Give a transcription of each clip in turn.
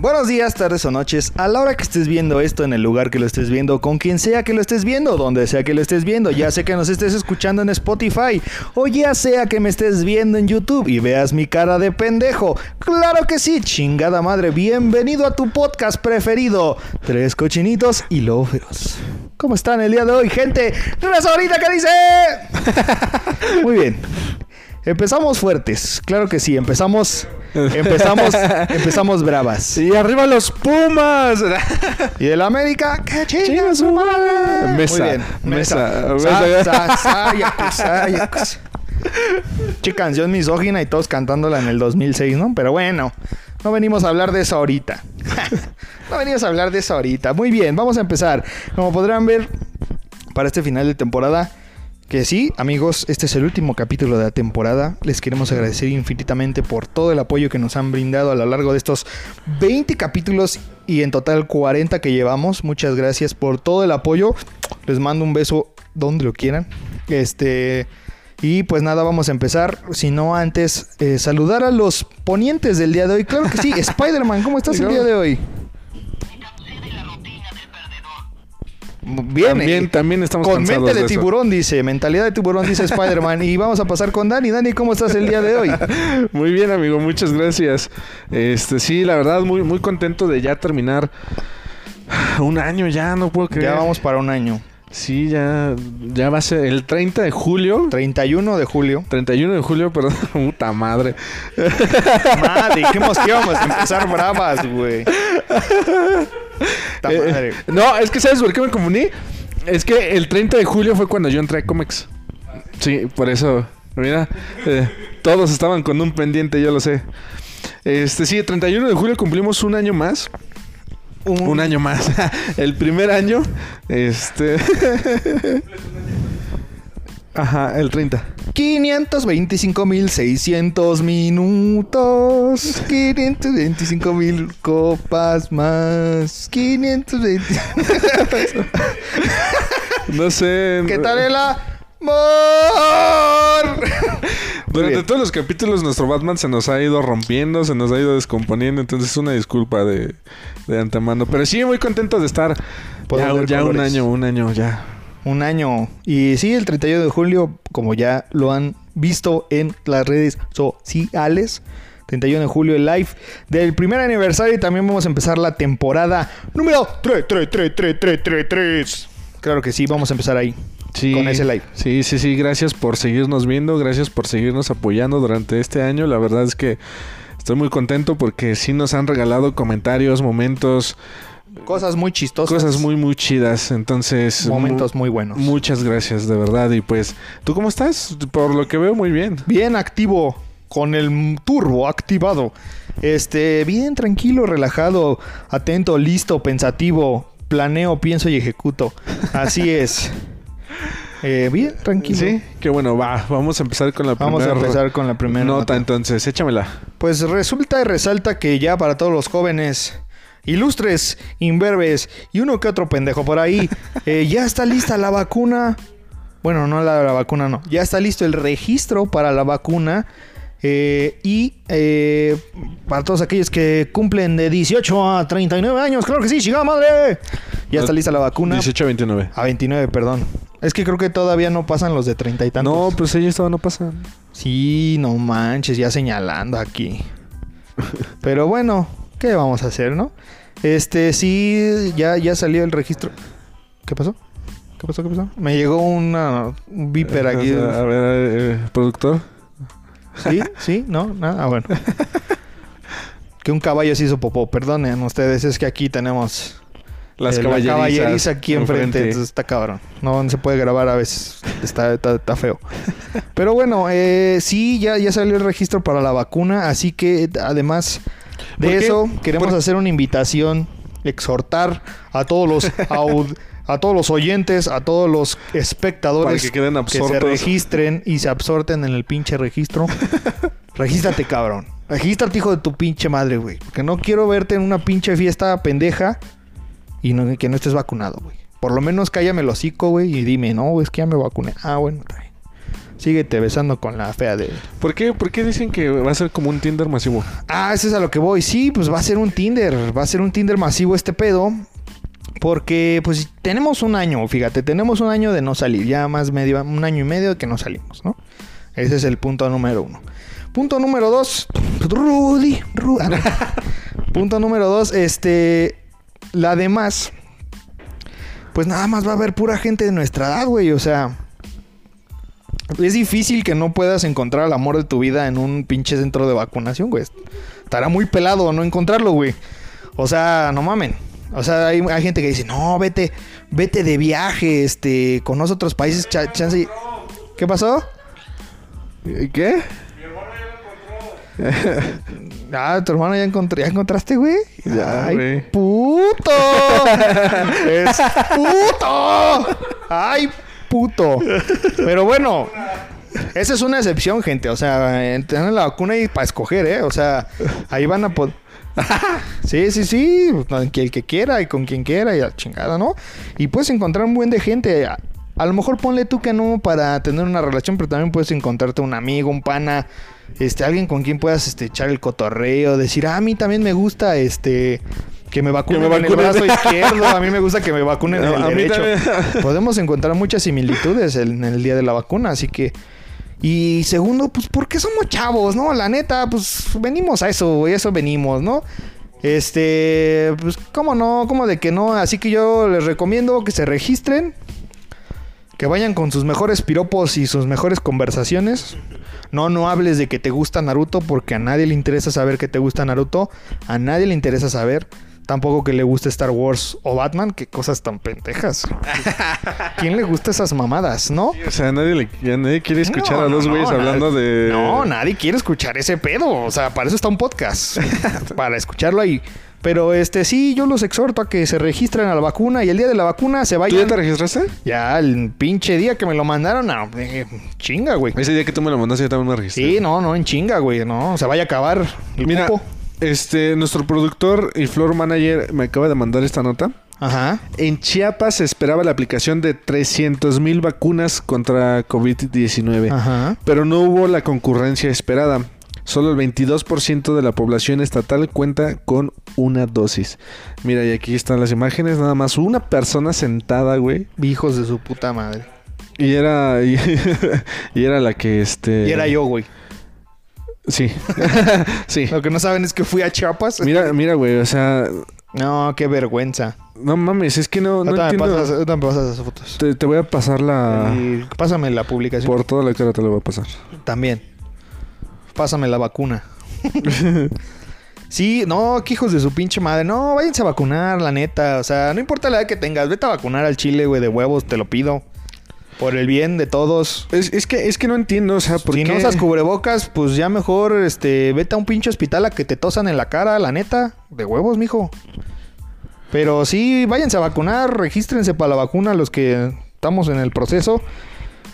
Buenos días, tardes o noches, a la hora que estés viendo esto, en el lugar que lo estés viendo, con quien sea que lo estés viendo, donde sea que lo estés viendo, ya sea que nos estés escuchando en Spotify, o ya sea que me estés viendo en YouTube y veas mi cara de pendejo. Claro que sí, chingada madre, bienvenido a tu podcast preferido, Tres Cochinitos y Lóferos. ¿Cómo están el día de hoy, gente? ¡Razonita que dice! Muy bien. Empezamos fuertes, claro que sí, empezamos empezamos empezamos bravas. Y arriba los Pumas. Y el América, chinga su madre. Mesa, Muy bien, mesa, Sa- mesa. sa- sayacus, sayacus. Che canción misógina y todos cantándola en el 2006, ¿no? Pero bueno, no venimos a hablar de eso ahorita. no venimos a hablar de eso ahorita. Muy bien, vamos a empezar. Como podrán ver, para este final de temporada, que sí, amigos, este es el último capítulo de la temporada. Les queremos agradecer infinitamente por todo el apoyo que nos han brindado a lo largo de estos 20 capítulos y en total 40 que llevamos. Muchas gracias por todo el apoyo. Les mando un beso donde lo quieran. Este. Y pues nada, vamos a empezar. Si no antes, eh, saludar a los ponientes del día de hoy. Claro que sí, Spider-Man, ¿cómo estás el día de hoy? Bien, También, también estamos con cansados mente de, tiburón, dice. Mentalidad de tiburón, dice Spider-Man. y vamos a pasar con Dani. Dani, ¿cómo estás el día de hoy? Muy bien, amigo, muchas gracias. Este, sí, la verdad, muy, muy contento de ya terminar un año ya, no puedo creer. Ya vamos para un año. Sí, ya, ya va a ser el 30 de julio. 31 de julio. 31 de julio, perdón, puta madre. Madre, qué que íbamos a empezar bravas, güey. Eh, no, es que ¿sabes por qué me confundí? Es que el 30 de julio fue cuando yo entré a Comex. Sí, por eso, mira, eh, todos estaban con un pendiente, yo lo sé. Este, sí, el 31 de julio cumplimos un año más. Un año más. el primer año, este... Ajá, el 30. 525.600 minutos. 525.000 copas más. 520. No sé. ¿Qué tal el amor? Durante todos los capítulos nuestro Batman se nos ha ido rompiendo, se nos ha ido descomponiendo, entonces una disculpa de, de antemano. Pero sí, muy contento de estar ya, ya un año, un año ya. Un año. Y sí, el 31 de julio, como ya lo han visto en las redes sociales. 31 de julio el live del primer aniversario y también vamos a empezar la temporada número 3, 3, 3, 3, 3, 3, 3. Claro que sí, vamos a empezar ahí. Sí, Con ese live. Sí, sí, sí, gracias por seguirnos viendo, gracias por seguirnos apoyando durante este año. La verdad es que estoy muy contento porque sí nos han regalado comentarios, momentos, Cosas muy chistosas. cosas muy, muy chidas. Entonces, Momentos mu- muy buenos. Muchas gracias, de verdad. Y pues, ¿tú cómo estás? Por lo que veo, muy bien. Bien activo, con el turbo activado. Este, bien tranquilo, relajado, atento, listo, pensativo. Planeo, pienso y ejecuto. Así es. Eh, bien, tranquilo. Sí, qué bueno, va, vamos a empezar con la Vamos a primera empezar con la primera nota, nota. entonces, échamela. Pues resulta y resalta que ya para todos los jóvenes ilustres, imberbes y uno que otro pendejo por ahí, eh, ya está lista la vacuna. Bueno, no la, la vacuna, no. Ya está listo el registro para la vacuna. Eh, y eh, para todos aquellos que cumplen de 18 a 39 años, claro que sí, chingada madre. Ya está lista la vacuna. 18 a 29. A 29, perdón. Es que creo que todavía no pasan los de 30 y tantos. No, pues ellos todavía no pasan. Sí, no manches, ya señalando aquí. Pero bueno, ¿qué vamos a hacer, no? Este, sí, ya, ya salió el registro. ¿Qué pasó? ¿Qué pasó? ¿Qué pasó? Me llegó una, un viper aquí. Eh, A ver, eh, productor. ¿Sí? ¿Sí? ¿No? Nada. Ah, bueno. que un caballo se hizo popó. Perdonen ustedes, es que aquí tenemos Las eh, la caballerizas. caballeriza aquí enfrente. Entonces está cabrón. No, no se puede grabar a veces. Está, está, está feo. Pero bueno, eh, sí, ya, ya salió el registro para la vacuna. Así que además de eso, queremos ¿Por- hacer una invitación, exhortar a todos los aud- a todos los oyentes, a todos los espectadores Para que queden se absortos. registren y se absorten en el pinche registro. Regístrate, cabrón. Regístrate, hijo de tu pinche madre, güey. Porque no quiero verte en una pinche fiesta pendeja y no- que no estés vacunado, güey. Por lo menos cállame el hocico, güey, y dime, no, es que ya me vacuné. Ah, bueno, está bien. Síguete besando con la fea de... ¿Por qué, ¿Por qué dicen que va a ser como un Tinder masivo? Ah, eso es a lo que voy. Sí, pues va a ser un Tinder. Va a ser un Tinder masivo este pedo. Porque pues tenemos un año, fíjate, tenemos un año de no salir. Ya más medio, un año y medio de que no salimos, ¿no? Ese es el punto número uno. Punto número dos. Rudy. Rudy. punto número dos. Este. La demás. Pues nada más va a haber pura gente de nuestra edad, güey. O sea. Es difícil que no puedas encontrar el amor de tu vida en un pinche centro de vacunación, güey. Estará muy pelado no encontrarlo, güey. O sea, no mamen. O sea, hay, hay gente que dice, no, vete, vete de viaje, este, conoce otros países, cha- chance. ¿Qué pasó? ¿Qué? Ah, tu hermano ya, encontré, ¿ya encontraste, güey. Ya, Ay, güey. puto. es puto. Ay, puto. Pero bueno, esa es una excepción, gente. O sea, en- tienen la vacuna y para escoger, ¿eh? O sea, ahí van a poder. Sí, sí, sí. Con El que quiera y con quien quiera y a la chingada, ¿no? Y puedes encontrar un buen de gente. A, a lo mejor ponle tú que no para tener una relación, pero también puedes encontrarte un amigo, un pana, este, alguien con quien puedas este, echar el cotorreo, decir, ah, a mí también me gusta este. Que me vacunen me en el brazo izquierdo, a mí me gusta que me vacunen en el derecho. Podemos encontrar muchas similitudes en el día de la vacuna, así que y segundo, pues porque somos chavos, ¿no? La neta, pues venimos a eso, güey, eso venimos, ¿no? Este, pues cómo no, cómo de que no, así que yo les recomiendo que se registren, que vayan con sus mejores piropos y sus mejores conversaciones. No, no hables de que te gusta Naruto porque a nadie le interesa saber que te gusta Naruto, a nadie le interesa saber tampoco que le guste Star Wars o Batman, qué cosas tan pendejas. ¿Quién le gusta esas mamadas, no? O sea, nadie, le, ya nadie quiere escuchar No, a no, güeyes no, hablando nadie- de... No, nadie quiere escuchar ese pedo. O sea, para eso está un podcast. para escucharlo ahí. Pero este sí, yo los exhorto a que se registren a la vacuna y el día de la vacuna se ¿Tú vayan. ya te registraste? Ya, el pinche día que me lo mandaron, no, eh, chinga, güey. Ese día que tú me lo mandaste yo también me registré. Sí, no, no, en chinga, güey. No, se vaya a acabar el Mira, cupo. Este, nuestro productor y floor manager me acaba de mandar esta nota. Ajá. En Chiapas se esperaba la aplicación de 300 mil vacunas contra COVID-19, Ajá. pero no hubo la concurrencia esperada. Solo el 22% de la población estatal cuenta con una dosis. Mira, y aquí están las imágenes, nada más una persona sentada, güey. Hijos de su puta madre. Y era y, y era la que este Y era yo, güey. Sí. sí. Lo que no saben es que fui a Chiapas. Mira, mira, güey, o sea, No, qué vergüenza. no mames, es que no, no me entiendo. pasas, ahorita me pasas esas fotos. Te, te voy a pasar la Y pásame la publicación. por toda la cara te lo voy a pasar. También. Pásame la vacuna. sí, no, que hijos de su pinche madre. No, váyanse a vacunar, la neta. O sea, no importa la edad que tengas. Vete a vacunar al chile, güey, de huevos, te lo pido. Por el bien de todos. Es, es que es que no entiendo, o sea, ¿por si qué? no usas cubrebocas, pues ya mejor este, vete a un pinche hospital a que te tosan en la cara, la neta. De huevos, mijo. Pero sí, váyanse a vacunar, regístrense para la vacuna los que estamos en el proceso.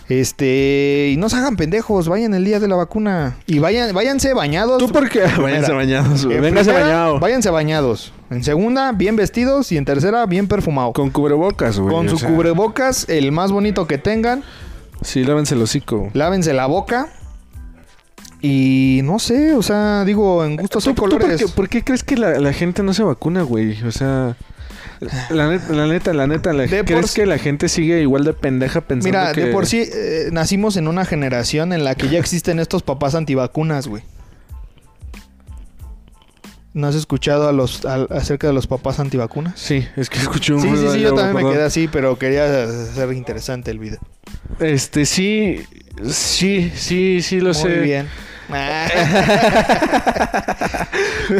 Este, y no se hagan pendejos, vayan el día de la vacuna. Y vayan, váyanse bañados. ¿Tú por qué? Váyanse bañados, güey. En Véngase primera, bañado. Váyanse bañados. En segunda, bien vestidos. Y en tercera, bien perfumado. Con, Con cubrebocas, güey. o su sea, cubrebocas, el más bonito que tengan. Sí, lávense el hocico. Lávense la boca. Y no sé, o sea, digo, en gustos ¿Tú, hay tú por, colores. qué, por qué crees que la, la gente no se vacuna, güey? O sea, la neta, la neta, la neta, la- ¿crees que la gente sigue igual de pendeja pensando Mira, que... de por sí eh, nacimos en una generación en la que ya existen estos papás antivacunas, güey. ¿No has escuchado a los, acerca de los papás antivacunas? Sí, es que escuché un Sí, sí, sí, yo también me quedé así, pero quería hacer interesante el video. Este, sí, sí, sí, sí lo Muy sé. bien.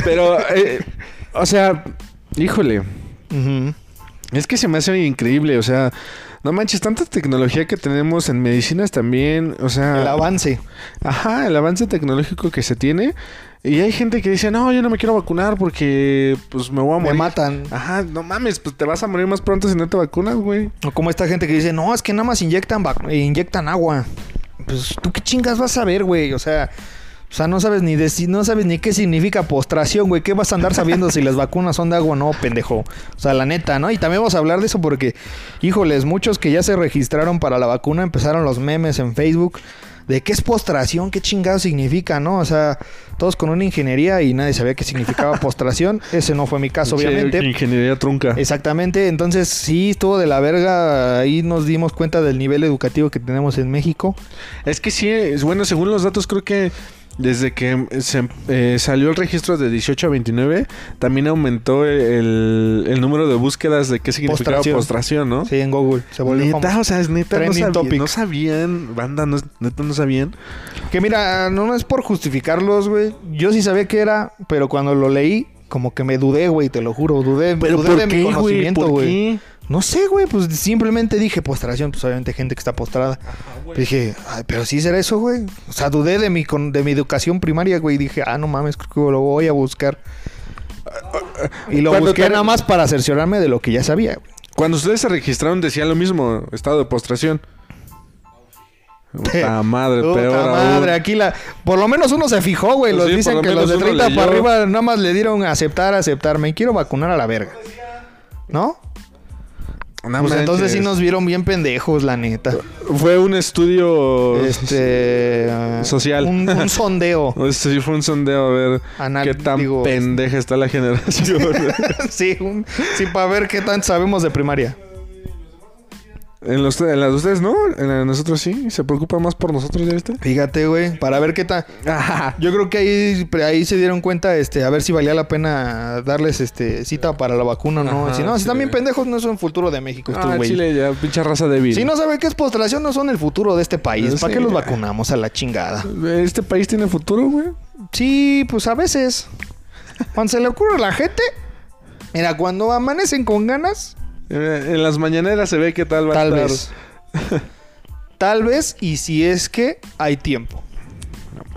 Pero, eh, o sea, híjole, Es que se me hace increíble, o sea, no manches, tanta tecnología que tenemos en medicinas también, o sea... El avance. Ajá, el avance tecnológico que se tiene. Y hay gente que dice, no, yo no me quiero vacunar porque pues me voy a Me morir. matan. Ajá, no mames, pues te vas a morir más pronto si no te vacunas, güey. O como esta gente que dice, no, es que nada más inyectan, inyectan agua. Pues tú qué chingas vas a ver, güey. O sea, o sea, no sabes ni deci- no sabes ni qué significa postración, güey. ¿Qué vas a andar sabiendo si las vacunas son de agua o no, pendejo? O sea, la neta, ¿no? Y también vamos a hablar de eso porque, híjoles, muchos que ya se registraron para la vacuna empezaron los memes en Facebook de qué es postración, qué chingado significa, ¿no? O sea, todos con una ingeniería y nadie sabía qué significaba postración. Ese no fue mi caso, Sí, obviamente. Ingeniería trunca. Exactamente, entonces sí estuvo de la verga, ahí nos dimos cuenta del nivel educativo que tenemos en México. Es que sí, es bueno, según los datos creo que desde que se, eh, salió el registro de 18 a 29, también aumentó el, el número de búsquedas de qué significaba Postración. postración, ¿no? Sí, en Google. Se volvió Neta, famoso. o sea, es neta, no, sabía- sabían, banda, no, neta no sabían. Que mira, no es por justificarlos, güey. Yo sí sabía que era, pero cuando lo leí, como que me dudé, güey, te lo juro. Dudé, dudé de mi conocimiento, güey. No sé, güey, pues simplemente dije postración, pues obviamente gente que está postrada. dije, Ay, pero sí será eso, güey. O sea, dudé de mi, con- de mi educación primaria, güey. Dije, ah, no mames, creo que lo voy a buscar. Y lo Cuando busqué te- nada más para cerciorarme de lo que ya sabía, güey. Cuando ustedes se registraron decía lo mismo, estado de postración. Puta madre, Puta peor aún. madre, aquí la... Por lo menos uno se fijó, güey. Pues Los sí, dicen lo que los de menos uno 30 para arriba nada más le dieron aceptar, aceptar. Me quiero vacunar a la verga. ¿No? No pues entonces sí nos vieron bien pendejos, la neta. Fue un estudio... Este... Social. Un, un sondeo. Este sí fue un sondeo a ver Anal- qué tan digo, pendeja está la generación. sí, un- sí, para ver qué tanto sabemos de primaria. En, los, en las de ustedes no, en la de nosotros sí. Se preocupa más por nosotros, ¿ya viste? Fíjate, güey, para ver qué tal. Yo creo que ahí, ahí se dieron cuenta, este, a ver si valía la pena darles este cita para la vacuna o no. Ajá, si no, si están bien pendejos, no son el futuro de México, estos Ah, güey. Chile ya, pinche raza débil. Si no saben qué es postración, no son el futuro de este país. Sí. ¿Para qué los vacunamos a la chingada? ¿Este país tiene futuro, güey? Sí, pues a veces. Cuando se le ocurre a la gente. Mira, cuando amanecen con ganas, En las mañaneras se ve que tal va tal a estar. vez. tal vez, y si es que hay tiempo.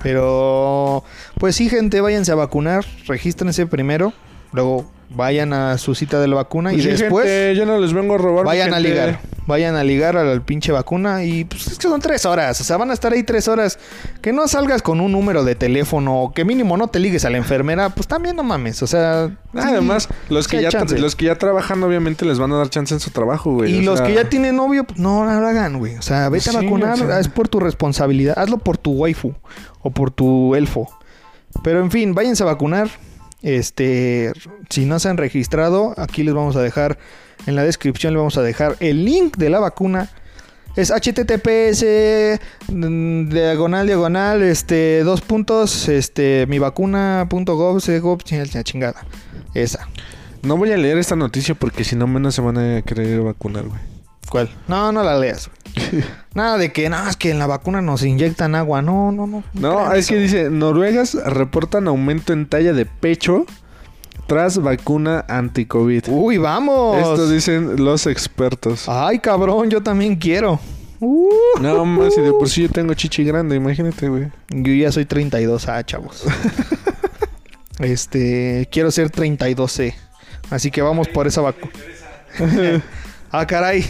Pero, pues sí, gente, váyanse a vacunar. Regístrense primero. Luego vayan a su cita de la vacuna. Pues y sí, después gente, yo no les vengo a robar. vayan a ligar. Vayan a ligar a la pinche vacuna. Y pues es que son tres horas. O sea, van a estar ahí tres horas. Que no salgas con un número de teléfono. O que mínimo no te ligues a la enfermera. Pues también no mames. O sea. sí, Además, los que, ya los que ya trabajan, obviamente, les van a dar chance en su trabajo, güey. Y o los sea, que ya tienen novio, pues, no no lo hagan, güey. O sea, vete Sí, a vacunar. o sea. Es por tu responsabilidad. Hazlo por tu waifu. O por tu elfo. Pero en fin, váyanse a vacunar. Este, si no se han registrado, aquí les vamos a dejar en la descripción les vamos a dejar el link de la vacuna. Es https mm, diagonal diagonal este dos puntos este mi vacuna.gov chingada. Esa. No voy a leer esta noticia porque si no, menos se van a querer vacunar, güey. ¿Cuál? No, no la leas. Nada de que, no, es que en la vacuna nos inyectan agua. No, no, no. No, es eso. que dice, Noruegas reportan aumento en talla de pecho tras vacuna anti-COVID. Uy, vamos. Esto dicen los expertos. Ay, cabrón, yo también quiero. Uh, No más, y de por sí yo tengo chichi grande, imagínate, güey. Yo ya soy 32A, chavos. este, quiero ser 32C. Así que vamos por esa vacuna. ah, caray.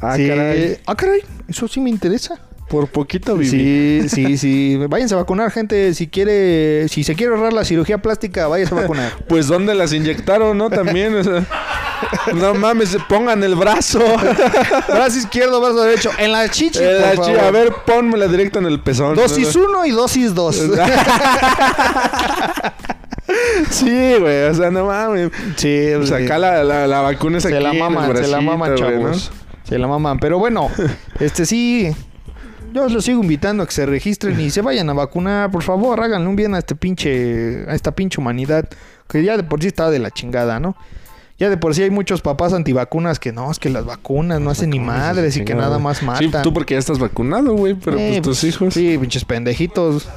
Ah, Sí. caray. Ah, caray. Eso sí me interesa. Por poquito viví. Sí, sí, sí. Váyanse a vacunar, gente. Si quiere, si se quiere ahorrar la cirugía plástica, váyanse a vacunar. Pues ¿dónde las inyectaron, no? También, o sea, no mames, pongan el brazo. brazo izquierdo, brazo derecho. En la chichi, por favor. a ver, pónmela directo en el pezón. Dosis 1 y dosis 2. Sí, güey, o sea, no mames. sí, Pues sí. acá la, la, la vacuna es se aquí la en el maman, se la maman, ¿no? Se la maman. Pero bueno, este sí. Yo los sigo invitando a que se registren y se vayan a vacunar. Por favor, háganle un bien a este pinche, a esta pinche humanidad. Que ya de por sí está de la chingada, ¿no? Ya de por sí hay muchos papás antivacunas que no, es que las vacunas no hacen ni madres y que nada más Sí, matan. tú porque ya estás vacunado, güey, pero Eh, pues tus hijos. Sí, pinches pendejitos.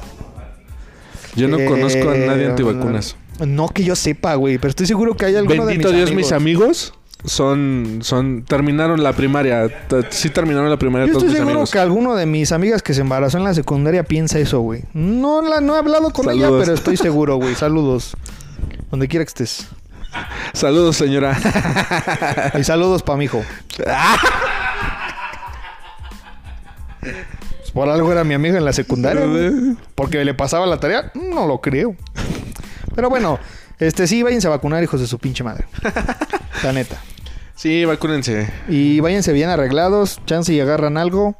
Yo no Eh, conozco a nadie antivacunas. No que yo sepa, güey, pero estoy seguro que hay alguno Bendito de mis Dios, mis amigos son, son, terminaron la primaria. Sí terminaron la primaria Yo todos estoy mis seguro amigos. que alguno de mis amigas que se embarazó en la secundaria piensa eso, güey. No, la, no he hablado con ella, pero estoy seguro, güey. Saludos. Donde quiera que estés. Saludos, señora. Y saludos para mi hijo. Pues por algo era mi amiga en la secundaria. Porque le pasaba la tarea. No lo creo. Pero bueno, este sí, váyanse a vacunar, hijos de su pinche madre. La neta. sí, vacúnense. Y váyanse bien arreglados. Chance y agarran algo.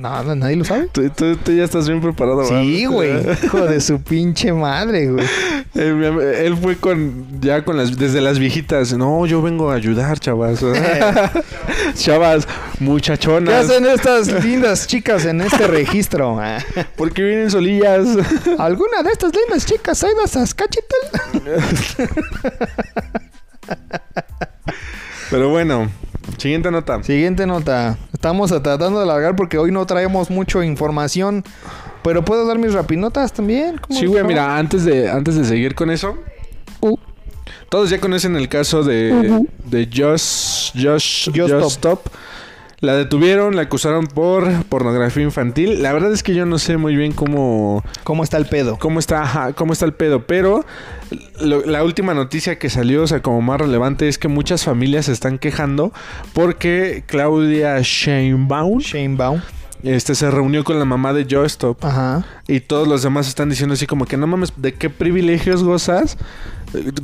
No, no, nadie lo sabe. Tú, tú- tú ya estás bien preparado, Sí, güey. Hijo de su pinche madre, güey. Eh, Él fue con ya con las desde las viejitas. No, yo vengo a ayudar, chavas. chavas, ¿Qué muchachonas. hacen estas lindas chicas en este registro? ¿Por qué vienen solillas? ¿Alguna de estas lindas chicas ha ido a Saskatchewan? Pero bueno, siguiente nota. Siguiente nota. Estamos tratando de alargar porque hoy no traemos mucha información. Pero puedo dar mis rapinotas también. ¿Cómo Sí, güey, mira, antes de, antes de seguir con eso, Uh, todos ya conocen el caso de, de Josh, Josh, Just Just. Stop. La detuvieron, la acusaron por pornografía infantil. La verdad es que yo no sé muy bien cómo, ¿Cómo está el pedo? cómo está, ajá, cómo está el pedo, pero lo- la última noticia que salió, o sea, como más relevante es que muchas familias se están quejando porque Claudia Sheinbaum Shane Baum. este se reunió con la mamá de Joe Stop Ajá. y todos los demás están diciendo así como que no mames, ¿de qué privilegios gozas?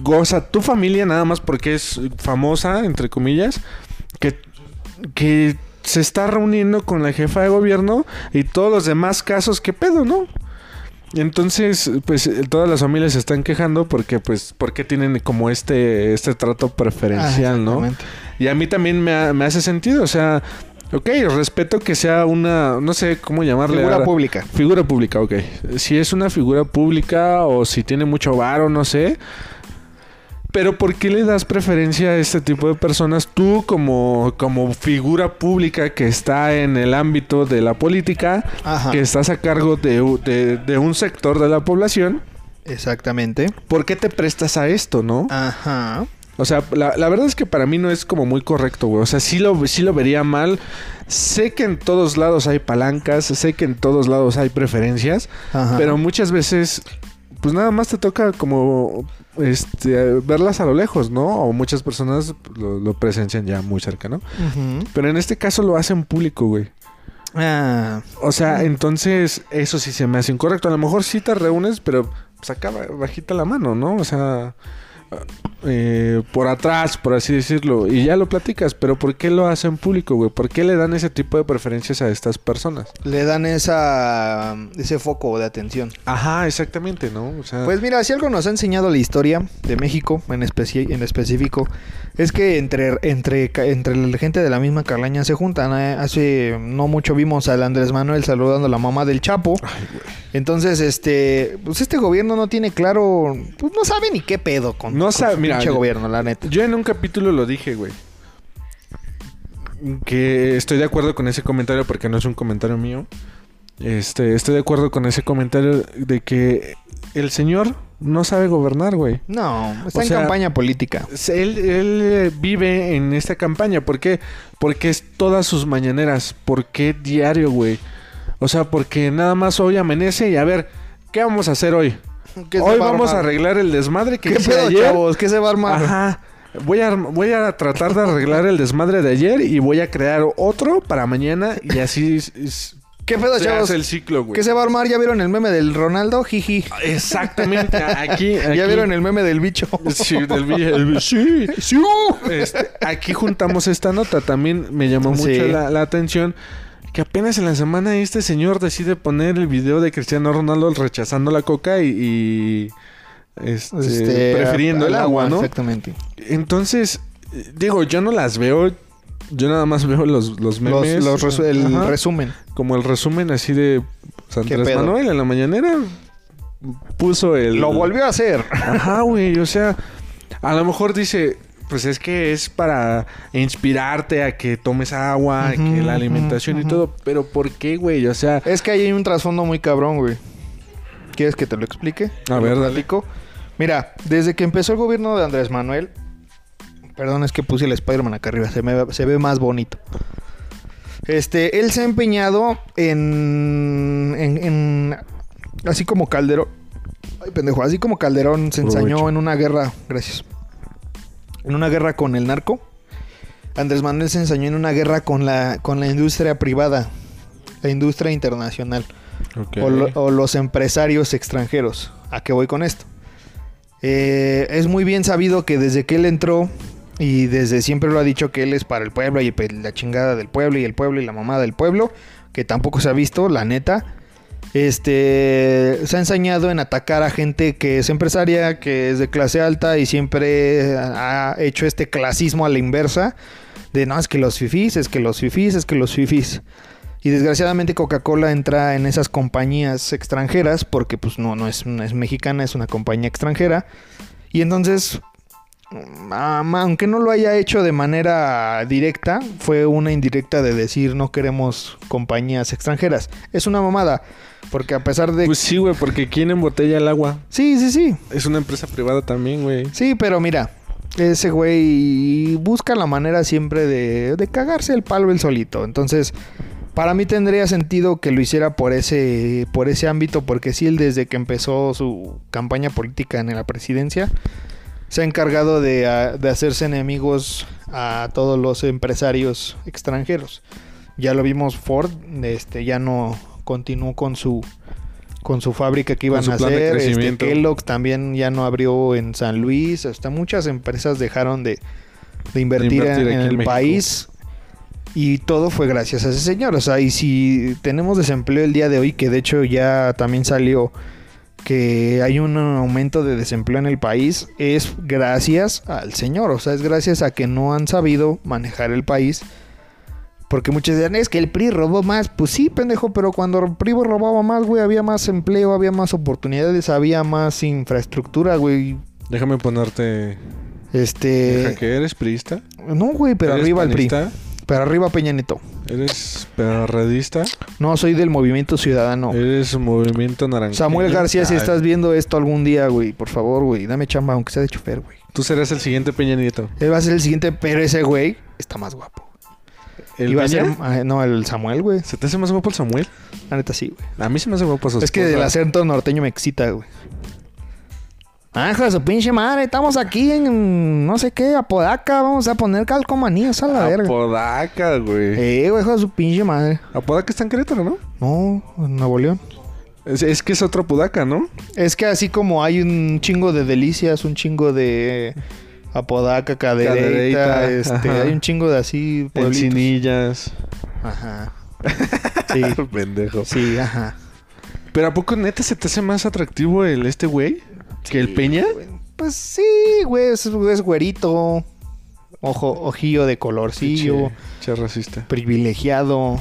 Goza tu familia nada más porque es famosa, entre comillas, que, que se está reuniendo con la jefa de gobierno y todos los demás casos, ¿qué pedo, no? Entonces, pues eh, todas las familias se están quejando porque, pues, porque tienen como este, este trato preferencial, Ah, ¿no? Y a mí también me, ha- me hace sentido, o sea, ok, respeto que sea una, no sé cómo llamarle. Figura ahora. pública. Figura pública, ok. Si es una figura pública o si tiene mucho varo, no sé. Pero ¿por qué le das preferencia a este tipo de personas? Tú como, como figura pública que está en el ámbito de la política, Ajá. que estás a cargo de- de un sector de la población, Exactamente. ¿por qué te prestas a esto, no? Ajá. O sea, la, la verdad es que para mí no es como muy correcto, güey. O sea, sí lo, sí lo vería mal. Sé que en todos lados hay palancas, sé que en todos lados hay preferencias, Ajá. pero muchas veces, pues nada más te toca como este verlas a lo lejos, ¿no? O muchas personas lo, lo presencian ya muy cerca, ¿no? Pero en este caso lo hacen público, güey. Ah, O sea, entonces eso sí se me hace incorrecto. A lo mejor sí te reúnes, pero pues acá ba- bajita la mano, ¿no? O sea, eh, por atrás, por así decirlo. Y ya lo platicas, pero ¿por qué lo hacen público, güey? ¿Por qué le dan ese tipo de preferencias a estas personas? le dan esa ese foco de atención. Ajá, exactamente, ¿no? O sea, Pues mira, si algo nos ha enseñado la historia de México en, especi- en específico, es que entre, entre, entre la gente de la misma Carlaña se juntan. ¿eh? Hace no mucho vimos al Andrés Manuel saludando a la mamá del Chapo. Entonces, este, pues este gobierno no tiene claro, pues no sabe ni qué pedo con, No con sabe- su mira, pinche yo- gobierno, la neta. Yo en un capítulo lo dije, güey. Que estoy de acuerdo con ese comentario porque no es un comentario mío. Este, estoy de acuerdo con ese comentario de que el señor no sabe gobernar, güey. No, está O en sea, campaña política. Él, él, eh, vive en esta campaña. ¿Por qué? Porque es todas sus mañaneras. ¿Por qué diario, güey? O sea, porque nada más hoy amanece y a ver, ¿qué vamos a hacer hoy? ¿Qué se Hoy va vamos a arreglar el desmadre que ¿Qué pedo, ayer. chavos? ¿Qué se va a armar? Ajá. Voy a, voy a tratar de arreglar el desmadre de ayer y voy a crear otro para mañana y así ¿Qué pedo, se chavos? hace el ciclo, güey. ¿Qué se va a armar? ¿Ya vieron el meme del Ronaldo? Jiji. Exactamente. Aquí, aquí ¿Ya vieron el meme del bicho? Sí, del el- sí. ¡Sí! Este, aquí juntamos esta nota. También me llamó mucho la, la atención que apenas en la semana este señor decide poner el video de Cristiano Ronaldo rechazando la coca y, y, este, Este, prefiriendo el agua, ¿no? Exactamente. Entonces, digo, yo no las veo. Yo nada más veo los, los Los, memes. los resu- el Ajá. resumen. como el resumen así de San ¿Qué Andrés? Manuel en la mañanera. Puso el. Lo volvió a hacer. Ajá, güey. O sea, a lo mejor dice. Pues es que es para inspirarte a que tomes agua, que la alimentación y todo. Pero ¿por qué, güey? O sea, Es que ahí hay un trasfondo muy cabrón, güey. ¿Quieres que te lo explique? A ver, dale. Mira, desde que empezó el gobierno de Andrés Manuel... Perdón, es que puse el Spider-Man acá arriba. Se, me- se ve más bonito. Este, él se ha empeñado en... en, en- así como Calderón... Ay, pendejo. Así como Calderón se ensañó Provecho. en una guerra... Gracias. En una guerra con el narco. Andrés Manuel se ensañó en una guerra con la, con la industria privada. La industria internacional. ok. O, lo- o los empresarios extranjeros. ¿A qué voy con esto? Eh, es muy bien sabido que desde que él entró y desde siempre lo ha dicho que él es para el pueblo y pe- la chingada del pueblo y el pueblo y la mamá del pueblo, que tampoco se ha visto, la neta. Este se ha ensañado en atacar a gente que es empresaria, que es de clase alta y siempre ha hecho este clasismo a la inversa de no, es que los fifís, es que los fifís, es que los fifís. Y desgraciadamente Coca-Cola entra en esas compañías extranjeras porque pues no, no es, no es mexicana, es una compañía extranjera. Y entonces aunque no lo haya hecho de manera directa, fue una indirecta de decir no queremos compañías extranjeras. Es una mamada, porque a pesar de... Pues sí, güey, porque ¿quién embotella el agua? Sí, sí, sí. Es una empresa privada también, güey. Sí, pero mira, ese güey busca la manera siempre de, de cagarse el palo el solito. Entonces, para mí tendría sentido que lo hiciera por ese, por ese ámbito, porque sí, él desde que empezó su campaña política en la presidencia se ha encargado de, hacerse enemigos a todos los empresarios extranjeros. Ya lo vimos Ford, este, ya no continuó con su con su fábrica que iban a hacer. Este, Kellogg también ya no abrió en San Luis. Hasta muchas empresas dejaron de, invertir, en, el país. Y todo fue gracias a ese señor. O sea, y si tenemos desempleo el día de hoy, que de hecho ya también salió que hay un aumento de desempleo en el país es gracias al señor, o sea, es gracias a que no han sabido manejar el país. Porque muchos dicen, es que el PRI robó más. Pues sí, pendejo, pero cuando el PRI robaba más, güey, había más empleo, había más oportunidades, había más infraestructura, güey. Déjame ponerte... Este... ¿Deja que eres priista? No, güey, pero arriba el PRI. Pero arriba Peña Nieto. ¿Eres perradista? No, soy del Movimiento Ciudadano. ¿Eres Movimiento Naranja? Samuel García, si estás viendo esto algún día, güey, por favor, güey, dame chamba, aunque sea de chofer, güey. Tú serás el siguiente Peña Nieto. Él va a ser el siguiente, pero ese güey está más guapo. ¿El Peña? A ser, ah, no, el Samuel, güey. ¿Se te hace más guapo el Samuel? La neta sí, güey. A mí se me hace guapo su Es que el acento norteño me excita, güey. Ah, su pinche madre, estamos aquí en no sé qué, Apodaca, vamos a poner calcomanías a la verga. Apodaca, güey. Eh, güey, hijo de su pinche madre. Apodaca está en Querétaro, ¿no? No, en Nuevo León. Es, que es otro Apodaca, ¿no? Es que así como hay un chingo de delicias, un chingo de Apodaca, cadereita, este, hay un chingo de así Encinillas. Ajá. Sí. Pendejo. Sí, ajá. Pero ¿a poco neta se te hace más atractivo el este güey? ¿Que el Peña? Pues sí, güey, es, güerito. Ojo, ojillo de colorcillo. Che, racista. Privilegiado.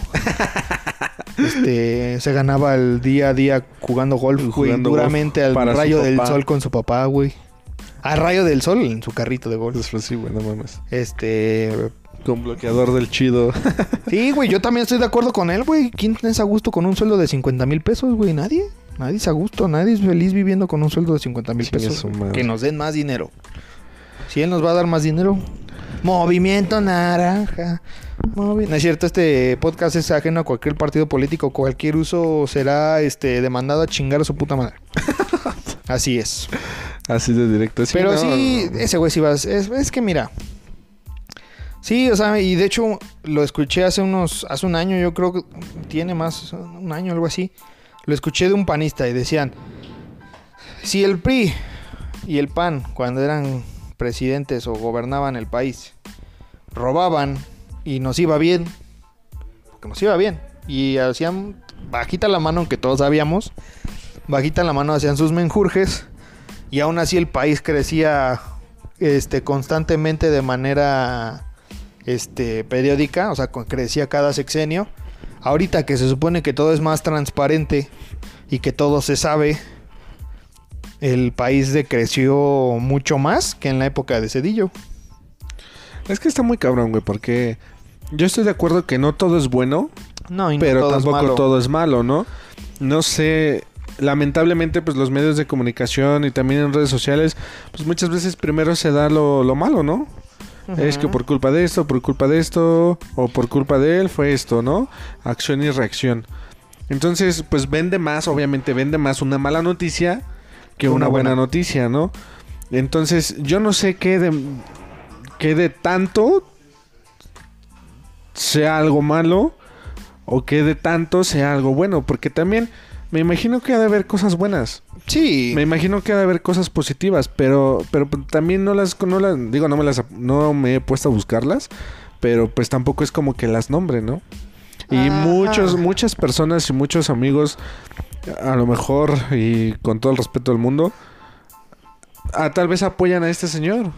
este, se ganaba el día a día jugando golf, güey, duramente al rayo del sol con su papá, güey. Al rayo del sol en su carrito de golf. Pues sí, güey, no mames. Este, con bloqueador del chido. sí, güey, yo también estoy de acuerdo con él, güey. ¿Quién es a gusto con un sueldo de 50 mil pesos, güey? Nadie. Nadie es a gusto, nadie es feliz viviendo con un sueldo de 50 mil pesos. Que nos den más dinero. Si él nos va a dar más dinero. Movimiento Naranja. no es cierto, este podcast es ajeno a cualquier partido político. Cualquier uso será este demandado a chingar a su puta madre. Así es. Así de directo. Pero sí, ese güey sí va. Es, es que mira. Sí, o sea, y de hecho lo escuché hace unos. Hace un año, yo creo que tiene más. Un año, algo así lo escuché de un panista y decían, si el PRI y el PAN, cuando eran presidentes o gobernaban el país, robaban y nos iba bien, porque nos iba bien, y hacían bajita la mano, aunque todos sabíamos, bajita la mano hacían sus menjurjes, y aún así el país crecía este, constantemente de manera este, periódica, o sea, crecía cada sexenio Ahorita que se supone que todo es más transparente y que todo se sabe, el país decreció mucho más que en la época de Cedillo. Es que está muy cabrón, güey, porque yo estoy de acuerdo que no todo es bueno, no, pero tampoco todo es malo, ¿no? No sé, lamentablemente pues los medios de comunicación y también en redes sociales, pues muchas veces primero se da lo, lo malo, ¿no? Es que por culpa de esto, por culpa de esto, o por culpa de él fue esto, ¿no? Acción y reacción. Entonces, pues vende más, obviamente vende más una mala noticia que una, buena. noticia, ¿no? Entonces, yo no sé qué de, qué de tanto sea algo malo o qué de tanto sea algo bueno, porque también me imagino que ha de haber cosas buenas. Sí. Me imagino que ha de haber cosas positivas, pero, pero también no las, no las, digo, no me las, no me he puesto a buscarlas, pero pues tampoco es como que las nombre, ¿no? Y Ah. muchos, muchas personas y muchos amigos, a lo mejor, y con todo el respeto del mundo, ah, tal vez apoyan a este señor.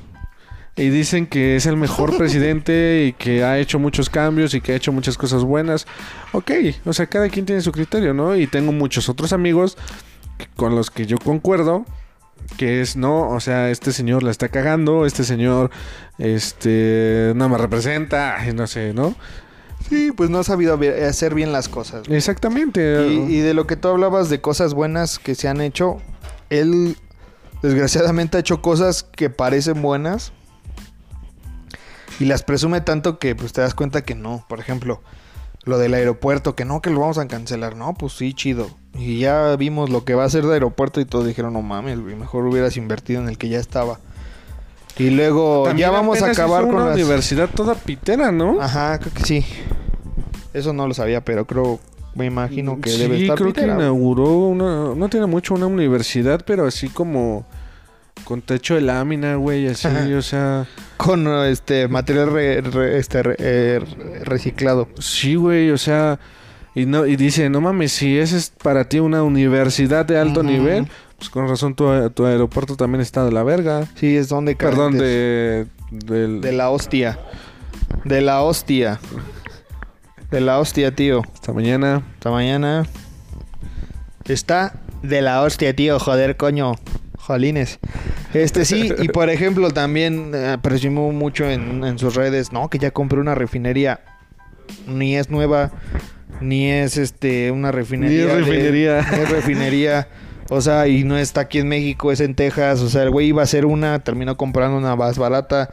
Y dicen que es el mejor presidente y que ha hecho muchos cambios y que ha hecho muchas cosas buenas. Ok, o sea, cada quien tiene su criterio, ¿no? Y tengo muchos otros amigos con los que yo concuerdo que es no, o sea, este señor la está cagando, este señor este no me representa, no sé, ¿no? Sí, pues no ha sabido hacer bien las cosas. Exactamente. Y, y de lo que tú hablabas de cosas buenas que se han hecho, él desgraciadamente ha hecho cosas que parecen buenas y las presume tanto que pues te das cuenta que no. Por ejemplo, lo del aeropuerto, que no, que lo vamos a cancelar. No, pues sí, chido. Y ya vimos lo que va a hacer de aeropuerto y todos dijeron, no mames, güey, mejor hubieras invertido en el que ya estaba. Y luego También ya vamos a acabar con una las... universidad toda pitera, ¿no? Ajá, creo que sí. Eso no lo sabía, pero creo, me imagino que debe sí, estar creo pitera, que inauguró una, no tiene mucho una universidad, pero así como con techo de lámina, güey, así, Ajá. o sea, Con este material re- re- este, re- eh, reciclado. sí, güey, o sea, y no y dice, no mames, si ese es para ti una universidad de alto nivel, pues con razón tu, tu aeropuerto también está de la verga. Sí, es donde Perdón, de del De la hostia. De la hostia. De la hostia, tío. esta mañana. Hasta mañana. Está de la hostia, tío. Joder, coño. Jolines. Este sí, y por ejemplo, también eh, presumió mucho en, en sus redes, no, que ya compré una refinería. Ni es nueva, ni es este una refinería. Ni es de- refinería. ni es refinería. O sea, y no está aquí en México, es en Texas. O sea, el güey iba a hacer una, terminó comprando una más barata.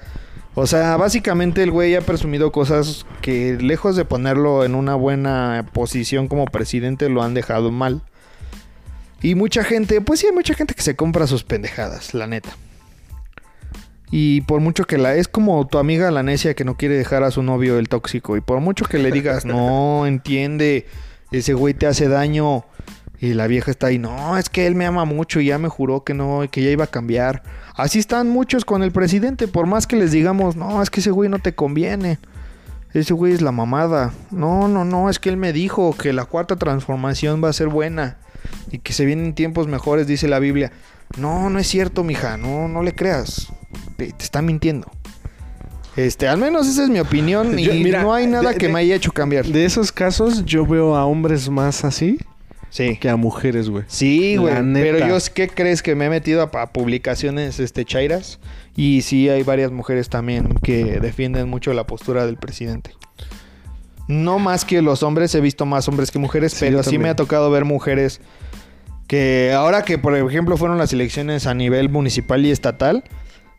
O sea, básicamente el güey ha presumido cosas que lejos de ponerlo en una buena posición como presidente lo han dejado mal. Y mucha gente, pues sí hay mucha gente que se compra sus pendejadas, la neta. Y por mucho que la... Es como tu amiga la necia que no quiere dejar a su novio el tóxico. Y por mucho que le digas, no, entiende, ese güey te hace daño. Y la vieja está ahí, no, es que él me ama mucho y ya me juró que no, que ya iba a cambiar. Así están muchos con el presidente, por más que les digamos, no, es que ese güey no te conviene. Ese güey es la mamada. No, no, no, es que él me dijo que la cuarta transformación va a ser buena y que se vienen tiempos mejores, dice la Biblia. No, no es cierto, mija, no, no le creas. Te, está mintiendo. Este, al menos esa es mi opinión y mira, no hay nada de- que de- me haya hecho cambiar. De esos casos, yo veo a hombres más así Sí. que a mujeres, güey. Sí, güey. Pero yo, ¿qué crees? Que me he metido a, a publicaciones este, chairas. Y sí, hay varias mujeres también que defienden mucho la postura del presidente. No más que los hombres, he visto más hombres que mujeres, Sí, pero sí me ha tocado ver mujeres que ahora que, por ejemplo, fueron las elecciones a nivel municipal y estatal,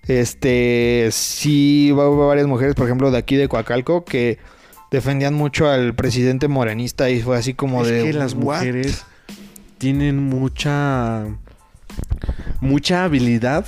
este, sí hubo varias mujeres, por ejemplo, de aquí de Coacalco, que defendían mucho al presidente morenista y fue así como es de... que las "What?". mujeres tienen mucha mucha habilidad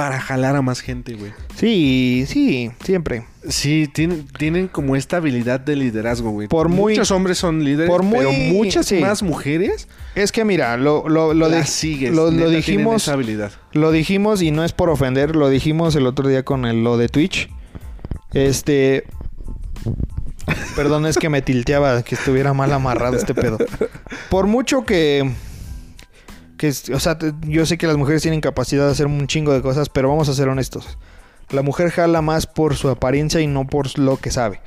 para jalar a más gente, güey. Sí, sí, siempre. Sí, tienen, tienen como esta habilidad de liderazgo, güey. Por muy- Muchos hombres son líderes, por muy- pero muchas sí. más mujeres Es que mira, lo, lo, lo, de- sigues. lo- lo neta, dijimos, esa habilidad. lo dijimos y no es por ofender, lo dijimos el otro día con el- lo de Twitch. Este... Perdón, es que me tilteaba que estuviera mal amarrado este pedo. Por mucho que... que o sea, yo sé que las mujeres tienen capacidad de hacer un chingo de cosas, pero vamos a ser honestos. La mujer jala más por su apariencia y no por lo que sabe.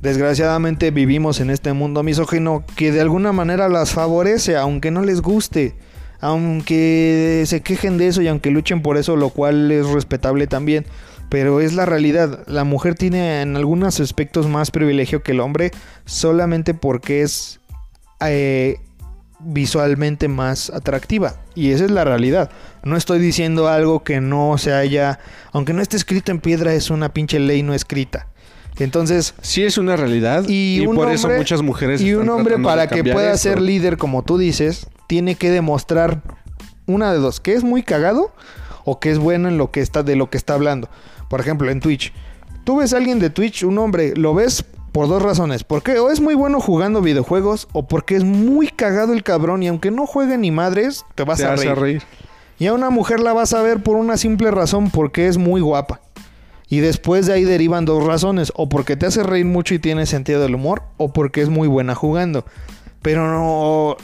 Desgraciadamente vivimos en este mundo misógino que de alguna manera las favorece, aunque no les guste, aunque se quejen de eso y aunque luchen por eso, lo cual es respetable también. Pero es la realidad, la mujer tiene en algunos aspectos más privilegio que el hombre solamente porque es eh, visualmente más atractiva. Y esa es la realidad. No estoy diciendo algo que no se haya, aunque no esté escrito en piedra, es una pinche ley no escrita. Entonces, Sí es una realidad y, y, un por eso muchas mujeres y un hombre para que pueda esto. ser líder como tú dices tiene que demostrar una de dos que es muy cagado o que es bueno en lo que está de lo que está hablando por ejemplo en Twitch tú ves a alguien de Twitch un hombre lo ves por dos razones porque o es muy bueno jugando videojuegos o porque es muy cagado el cabrón y aunque no juegue ni madres te vas Te a reír. reír. y a una mujer la vas a ver por una simple razón porque es muy guapa Y después de ahí derivan dos razones, o porque te hace reír mucho y tiene sentido del humor, o porque es muy buena jugando. Pero no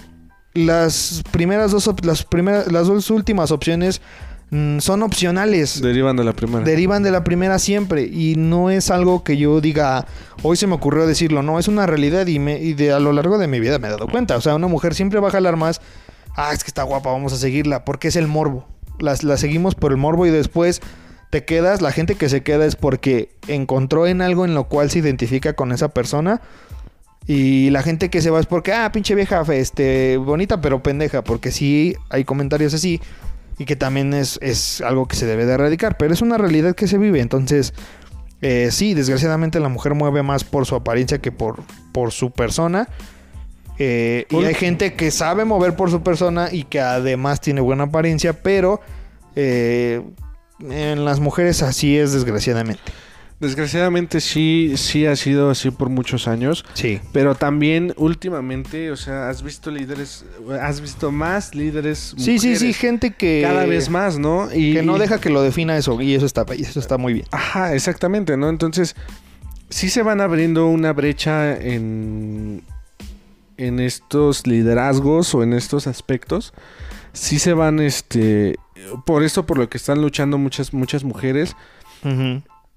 las primeras dos las primeras las dos últimas opciones mm, son opcionales. Derivan de la primera. Derivan de la primera siempre y no es algo que yo diga, hoy se me ocurrió decirlo, no, es una realidad y, me, y de a lo largo de mi vida me he dado cuenta. O sea, una mujer siempre va a jalar más, ah, es que está guapa, vamos a seguirla, porque es el morbo. Las, la seguimos por el morbo y después te quedas, la gente que se queda es porque encontró en algo en lo cual se identifica con esa persona. Y la gente que se va es porque, ah, pinche vieja, este, bonita pero pendeja, porque sí hay comentarios así y que también es, es algo que se debe de erradicar, pero es una realidad que se vive, entonces eh, sí, desgraciadamente la mujer mueve más por su apariencia que por, por su persona. Eh, y hay gente que sabe mover por su persona y que además tiene buena apariencia, pero eh, en las mujeres así es desgraciadamente. Desgraciadamente sí, sí ha sido así por muchos años. Sí. Pero también últimamente, o sea, has visto líderes, has visto más líderes Sí, sí, sí, mujeres gente que... cada vez más, ¿no? Y, Que no deja que lo defina eso, y eso está, y eso está muy bien. Ajá, exactamente, ¿no? Entonces, sí se van abriendo una brecha en, en estos liderazgos o en estos aspectos. Sí se van, este, por esto, por lo que están luchando muchas, muchas mujeres,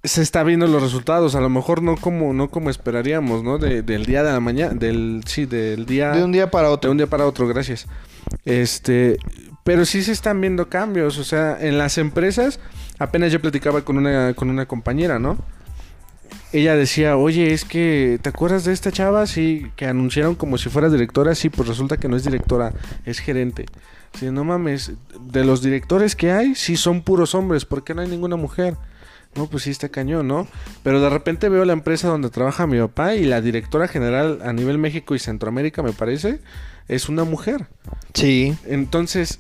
se está viendo los resultados. A lo mejor no como, no como esperaríamos, ¿no? De- del día de la mañana, del, sí, del día... De un día para de otro. un día para otro, gracias. Este, pero sí se están viendo cambios, o sea, en las empresas, apenas yo platicaba con una con una compañera, ¿no? Ella decía, "Oye, es que ¿te acuerdas de esta chava sí que anunciaron como si fuera directora? Sí, pues resulta que no es directora, es gerente." Sí, no mames, de los directores que hay, sí son puros hombres, ¿por qué no hay ninguna mujer? No, pues sí está cañón, ¿no? Pero de repente veo la empresa donde trabaja mi papá y la directora general a nivel México y Centroamérica, me parece, es una mujer. Sí. Entonces,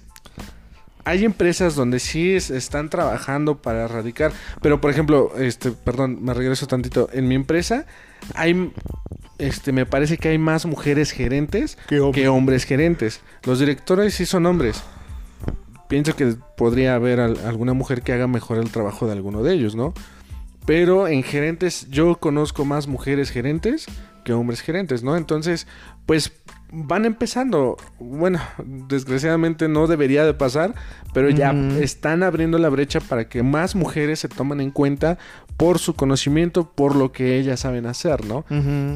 hay empresas donde sí es- están trabajando para erradicar. Pero, por ejemplo, este, perdón, me regreso tantito. En mi empresa hay, este, me parece que hay más mujeres gerentes que hombres gerentes. Los directores sí son hombres. Pienso que podría haber al- alguna mujer que haga mejor el trabajo de alguno de ellos, ¿no? Pero en gerentes, yo conozco más mujeres gerentes que hombres gerentes, ¿no? Entonces, pues van empezando. Bueno, desgraciadamente no debería de pasar, pero ya están abriendo la brecha para que más mujeres se tomen en cuenta por su conocimiento, por lo que ellas saben hacer, ¿no?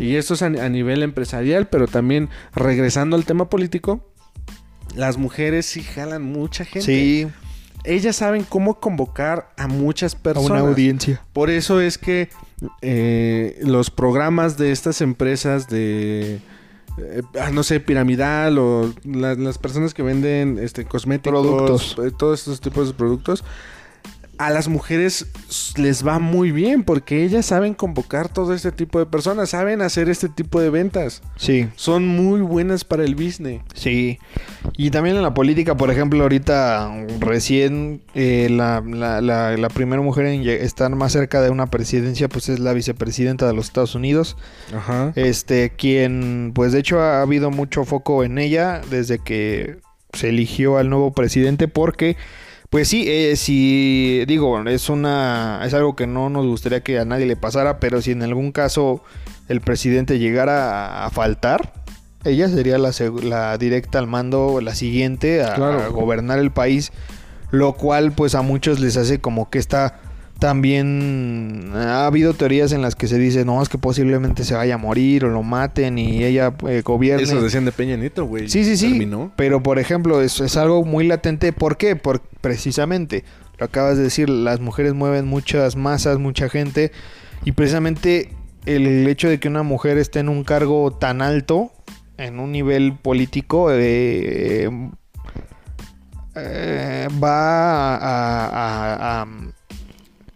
Y esto es a, a nivel empresarial, pero también regresando al tema político, las mujeres sí jalan mucha gente. Sí, Ellas saben cómo convocar a muchas a personas. una audiencia. Por eso es que eh, los programas de estas empresas de, eh, ah, no sé, piramidal o la- las personas que venden este, cosméticos, Productos. eh, todos estos tipos de productos, a las mujeres les va muy bien porque ellas saben convocar todo este tipo de personas, saben hacer este tipo de ventas. Sí, Son muy buenas para el business. sí. Y también en la política, por ejemplo, ahorita recién eh, la, la- la- la primera mujer en estar más cerca de una presidencia, pues es la vicepresidenta de los Estados Unidos. Ajá. Este, quien, pues de hecho ha habido mucho foco en ella desde que se eligió al nuevo presidente porque, pues sí, eh, si digo, es una, es algo que no nos gustaría que a nadie le pasara, pero si en algún caso el presidente llegara a, a faltar, ella sería la, directa al mando, la siguiente a, Claro. a gobernar el país, lo cual pues a muchos les hace como que está también ha habido teorías en las que se dice, no, es que posiblemente se vaya a morir o lo maten y ella eh, gobierne. Eso decían de Peña Nieto, güey. Sí, sí, sí. Terminó. Pero, por ejemplo, es, es algo muy latente. ¿Por qué? Por, precisamente, lo acabas de decir, las mujeres mueven muchas masas, mucha gente. Y precisamente el hecho de que una mujer esté en un cargo tan alto, en un nivel político, eh, eh, va a, a- a-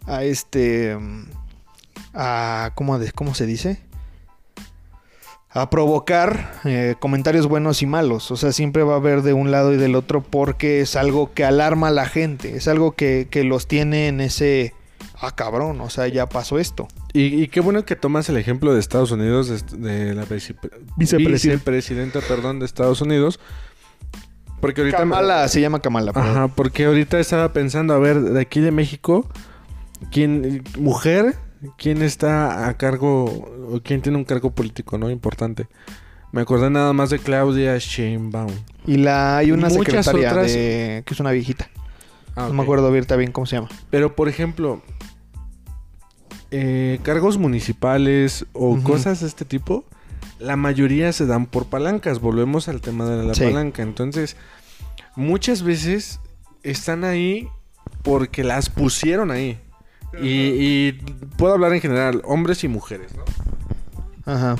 a- este... A, ¿cómo, de- ¿Cómo se dice? a provocar eh, comentarios buenos y malos. O sea, siempre va a haber de un lado y del otro porque es algo que alarma a la gente. Es algo que, que los tiene en ese... Ah, cabrón, o sea, ya pasó esto. Y, y qué bueno que tomas el ejemplo de Estados Unidos, de, la vice- Vicepresidenta. vicepresidenta, perdón, de Estados Unidos. Porque ahorita... me- se llama Kamala. perdón. Ajá, porque ahorita estaba pensando, a ver, de aquí de México, ¿quién, mujer, quién está a cargo, o quién tiene un cargo político, ¿no? Importante. Me acordé nada más de Claudia Sheinbaum. Y la hay una Muchas secretaria otras- de- que es una viejita. Ah, No me acuerdo ahorita bien cómo se llama. Pero, por ejemplo, eh, cargos municipales o cosas de este tipo, la mayoría se dan por palancas. Volvemos al tema de la Sí. palanca. Entonces, muchas veces están ahí porque las pusieron ahí. Y, y puedo hablar en general, hombres y mujeres, ¿no? Ajá.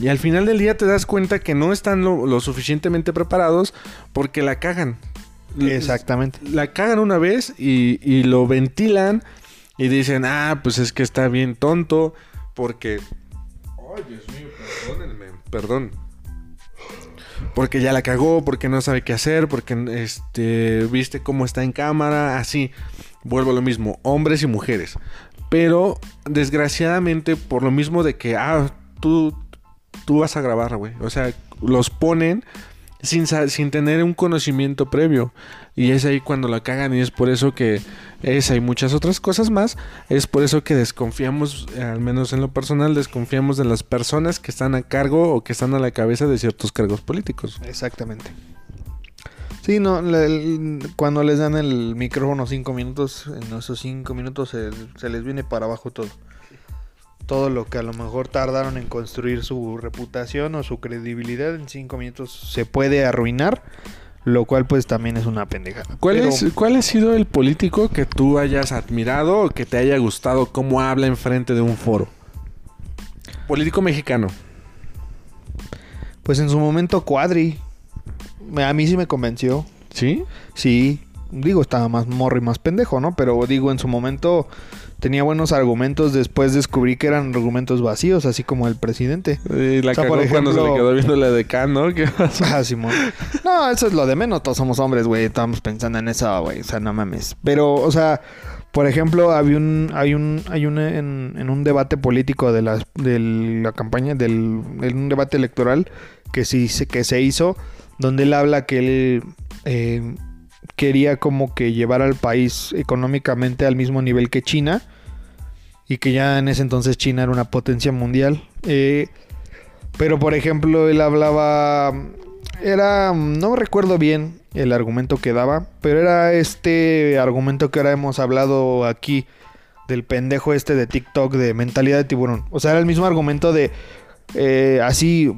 Y al final del día te das cuenta que no están lo, lo suficientemente preparados porque la cagan. Exactamente. La cagan una vez y, y lo ventilan y dicen, ah, pues es que está bien tonto porque... Ay, Dios mío, perdónenme. Perdón. Porque ya la cagó, porque no sabe qué hacer, porque este, viste cómo está en cámara, así. Vuelvo a lo mismo, hombres y mujeres. Pero desgraciadamente por lo mismo de que, ah, tú, tú vas a grabar, güey. O sea, los ponen sin, sin tener un conocimiento previo. Y es ahí cuando la cagan y es por eso que esa y muchas otras cosas más, es por eso que desconfiamos, al menos en lo personal, desconfiamos de las personas que están a cargo o que están a la cabeza de ciertos cargos políticos. Exactamente. Sí, no, le- el- cuando les dan el micrófono cinco minutos, en esos cinco minutos se, se les viene para abajo todo. Todo lo que a lo mejor tardaron en construir su reputación o su credibilidad en cinco minutos se puede arruinar, lo cual pues también es una pendejada. ¿Cuál, Pero- es, ¿Cuál ha sido el político que tú hayas admirado o que te haya gustado cómo habla enfrente de un foro? Político mexicano. Pues en su momento Cuadri, a mí sí me convenció. ¿Sí? Sí, digo, estaba más morro y más pendejo, ¿no? Pero digo, en su momento tenía buenos argumentos. Después descubrí que eran argumentos vacíos, así como el presidente. Eh, la O sea, cagó por cuando se le ejemplo- quedó viendo la de Khan, ¿no? ¿Qué pasó? Ah, Simón. No, eso es lo de menos. Todos somos hombres, güey. Estamos pensando en eso, güey. O sea, no mames. Pero, o sea, por ejemplo, había un, hay un, hay un, en, en un debate político de la, de la campaña, del, en un debate electoral que sí se, que se hizo, donde él habla que él eh, quería como que llevar al país económicamente al mismo nivel que China y que ya en ese entonces China era una potencia mundial. Eh, pero por ejemplo, él hablaba. Era. No recuerdo bien el argumento que daba. Pero era este argumento que ahora hemos hablado aquí. Del pendejo este de TikTok de mentalidad de tiburón. O sea, era el mismo argumento de. eh, así.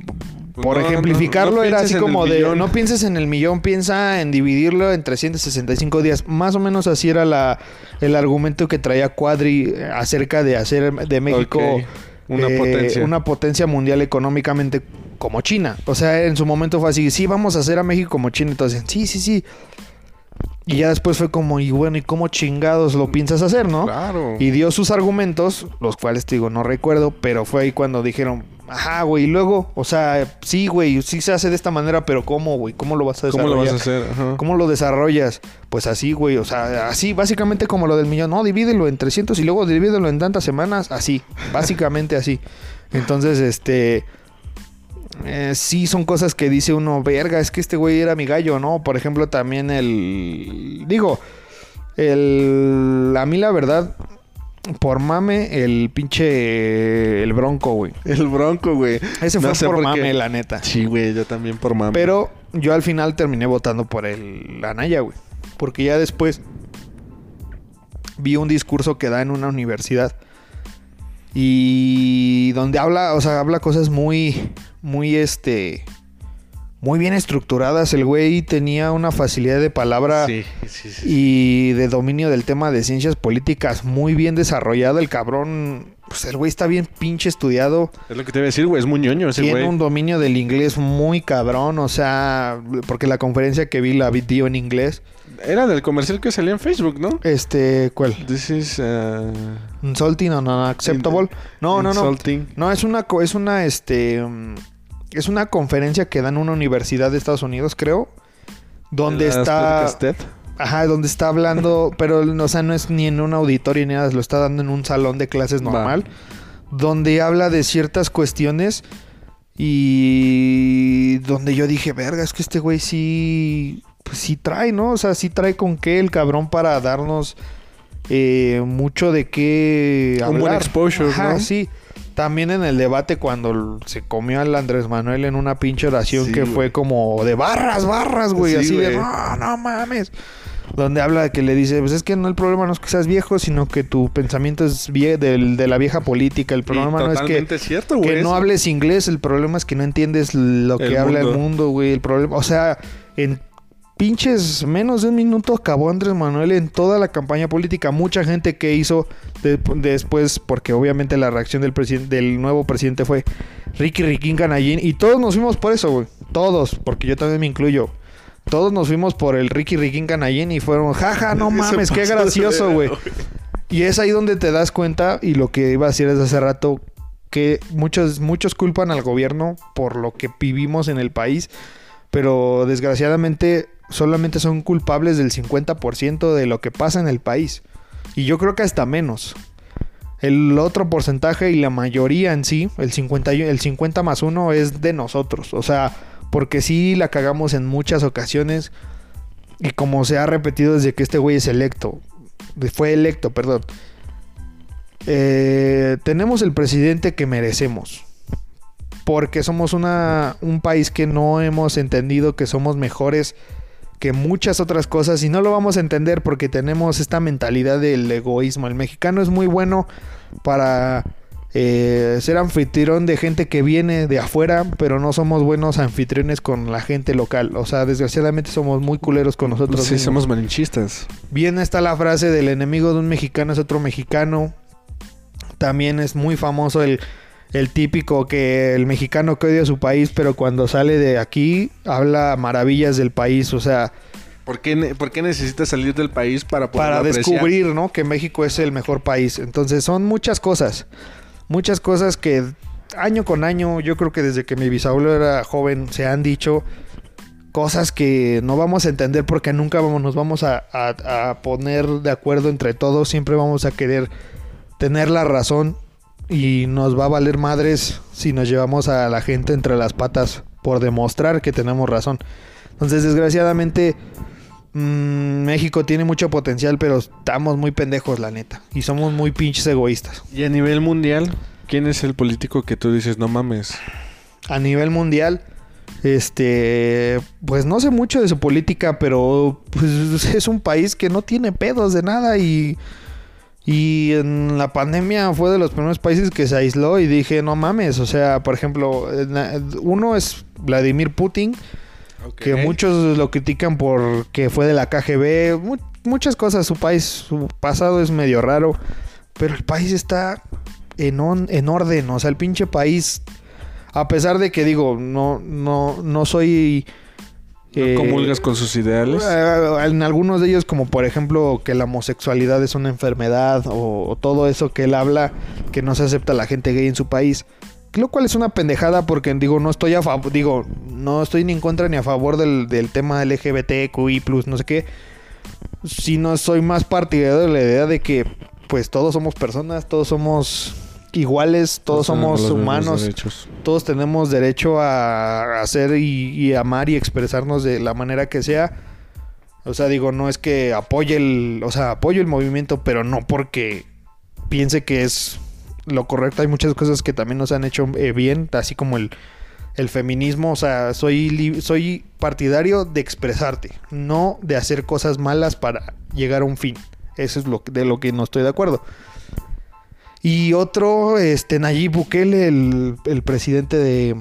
Por No, no, ejemplificarlo, no era así como de. millón. No pienses en el millón, piensa en dividirlo en 365 días. Más o menos así era la, el argumento que traía Cuadri eh, acerca de hacer de México. Una eh, potencia. una potencia mundial económicamente como China. O sea, en su momento fue así, sí, vamos a hacer a México como China. Entonces, sí, sí, sí. Y ya después fue como, y bueno, ¿y cómo chingados lo piensas hacer, no? Claro. Y dio sus argumentos, los cuales te digo, no recuerdo, pero fue ahí cuando dijeron, ajá, güey, y luego, o sea, sí, güey, sí se hace de esta manera, pero ¿cómo, güey? ¿Cómo lo vas a ¿Cómo desarrollar? lo vas a hacer? Ajá. ¿Cómo lo desarrollas? Pues así, güey, o sea, así, básicamente como lo del millón. No, divídelo en 300 y luego divídelo en tantas semanas, así, básicamente así. Entonces, este... eh, sí, son cosas que dice uno, verga, es que este güey era mi gallo, ¿no? Por ejemplo, también el... Digo, el... A mí la verdad, por mame, el pinche... El bronco, güey. El bronco, güey. Ese No fue sé por, por mame, la neta. Sí, güey, yo también por mame. Pero yo al final terminé votando por el Anaya, güey. Porque ya después vi un discurso que da en una universidad. Y donde habla, o sea, habla cosas muy, muy, este, muy bien estructuradas. El güey tenía una facilidad de palabra Sí, sí, sí. y de dominio del tema de ciencias políticas muy bien desarrollada. El cabrón, pues el güey está bien pinche estudiado. Es lo que te iba a decir, güey. Es muy ñoño ese Tiene güey. un dominio del inglés muy cabrón, o sea, porque la conferencia que vi la vi dio en inglés. Era del comercial que salía en Facebook, ¿no? Este, ¿cuál? This is... uh, Insulting and unacceptable. No, no, no. Insulting. No, es una, es una, este, mm, es una conferencia que da en una universidad de Estados Unidos, creo, donde Las está, TED. ajá, donde está hablando, pero, o sea, no es ni en un auditorio ni nada, lo está dando en un salón de clases Va. normal, donde habla de ciertas cuestiones y donde yo dije, verga, es que este güey sí, pues sí trae, ¿no? O sea, sí trae con qué el cabrón para darnos eh, mucho de qué Un buen hablar. exposure, Ajá, ¿no? sí. También en el debate cuando se comió al Andrés Manuel en una pinche oración Sí, que güey. fue como de barras, barras, güey. Sí, así de, no, no mames. Donde habla de que le dice, pues es que no el problema no es que seas viejo, sino que tu pensamiento es vie del- de la vieja política. El problema no es que, Totalmente cierto, güey. que no hables inglés, el problema es que no entiendes lo que habla el mundo. mundo, güey. El problema, o sea, en pinches menos de un minuto acabó Andrés Manuel en toda la campaña política. Mucha gente que hizo de- después, porque obviamente la reacción del presidente, del nuevo presidente fue Ricky Riquín Canallín. Y todos nos fuimos por eso, güey. Todos, porque yo también me incluyo. Todos nos fuimos por el Ricky Riquín Canallín y fueron, jaja, no mames, qué gracioso, güey. Y es ahí donde te das cuenta, y lo que iba a decir desde hace rato, que muchos, muchos culpan al gobierno por lo que vivimos en el país, pero desgraciadamente solamente son culpables del 50% de lo que pasa en el país. Y yo creo que hasta menos. El otro porcentaje y la mayoría en sí, el 50, y- el 50 más 1 es de nosotros. O sea, porque sí la cagamos en muchas ocasiones. Y como se ha repetido desde que este güey es electo, fue electo, perdón. Eh, tenemos el presidente que merecemos. Porque somos una, un país que no hemos entendido que somos mejores que muchas otras cosas y no lo vamos a entender porque tenemos esta mentalidad del egoísmo. El mexicano es muy bueno para eh, ser anfitrión de gente que viene de afuera, pero no somos buenos anfitriones con la gente local. O sea, desgraciadamente somos muy culeros con nosotros. Sí, mismos. somos malinchistas. Bien está la frase del enemigo de un mexicano es otro mexicano. También es muy famoso el, el típico que el mexicano que odia su país, pero cuando sale de aquí habla maravillas del país. O sea, ¿Por qué, por qué necesitas salir del país para poder para apreciar? descubrir, ¿no? Que México es el mejor país. Entonces son muchas cosas. Muchas cosas que año con año, yo creo que desde que mi bisabuelo era joven, se han dicho cosas que no vamos a entender porque nunca vamos, nos vamos a, a- a poner de acuerdo entre todos. Siempre vamos a querer tener la razón y nos va a valer madres si nos llevamos a la gente entre las patas por demostrar que tenemos razón. Entonces, desgraciadamente, mm, México tiene mucho potencial, pero estamos muy pendejos, la neta. Y somos muy pinches egoístas. Y a nivel mundial, ¿quién es el político que tú dices, no mames? A nivel mundial, este, pues no sé mucho de su política, pero pues, es un país que no tiene pedos de nada y y en la pandemia fue de los primeros países que se aisló y dije, no mames, o sea, por ejemplo, uno es Vladimir Putin, que muchos lo critican por que fue de la KGB, mu- muchas cosas, su país, su pasado es medio raro, pero el país está en, on- en orden, o sea, el pinche país, a pesar de que digo, no, no, no soy... ¿No eh, comulgas con sus ideales? eh, en algunos de ellos, como por ejemplo que la homosexualidad es una enfermedad o, o todo eso que él habla, que no se acepta la gente gay en su país. Lo cual es una pendejada porque digo, no estoy a favor, digo, no estoy ni en contra ni a favor del, del tema LGBTQI+, no sé qué. Sino soy más partidario de la idea de que pues todos somos personas, todos somos iguales, todos somos humanos todos tenemos derecho a hacer y, y amar y expresarnos de la manera que sea. O sea, digo, no es que apoye el, o sea, apoyo el movimiento, pero no porque piense que es lo correcto. Hay muchas cosas que también nos han hecho eh, bien, así como el, el feminismo. O sea, soy, soy partidario de expresarte, no de hacer cosas malas para llegar a un fin. Eso es lo de lo que no estoy de acuerdo. Y otro, este, Nayib Bukele, el, el presidente de,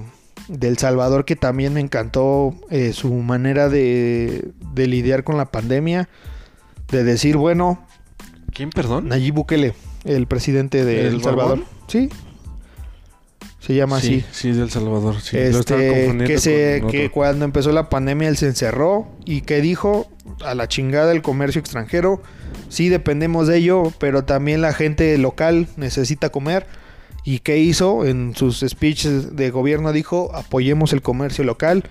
de El Salvador, que también me encantó eh, su manera de, de lidiar con la pandemia. De decir, bueno, ¿Quién, perdón? Nayib Bukele, el presidente de ¿El El Salvador. barbón? Sí. Se llama así. Sí, sí, del Salvador. Sí, Lo Este, confundiendo que, se, que cuando empezó la pandemia él se encerró y que dijo a la chingada el comercio extranjero, sí dependemos de ello, pero también la gente local necesita comer. ¿Y qué hizo? En sus speeches de gobierno dijo, apoyemos el comercio local,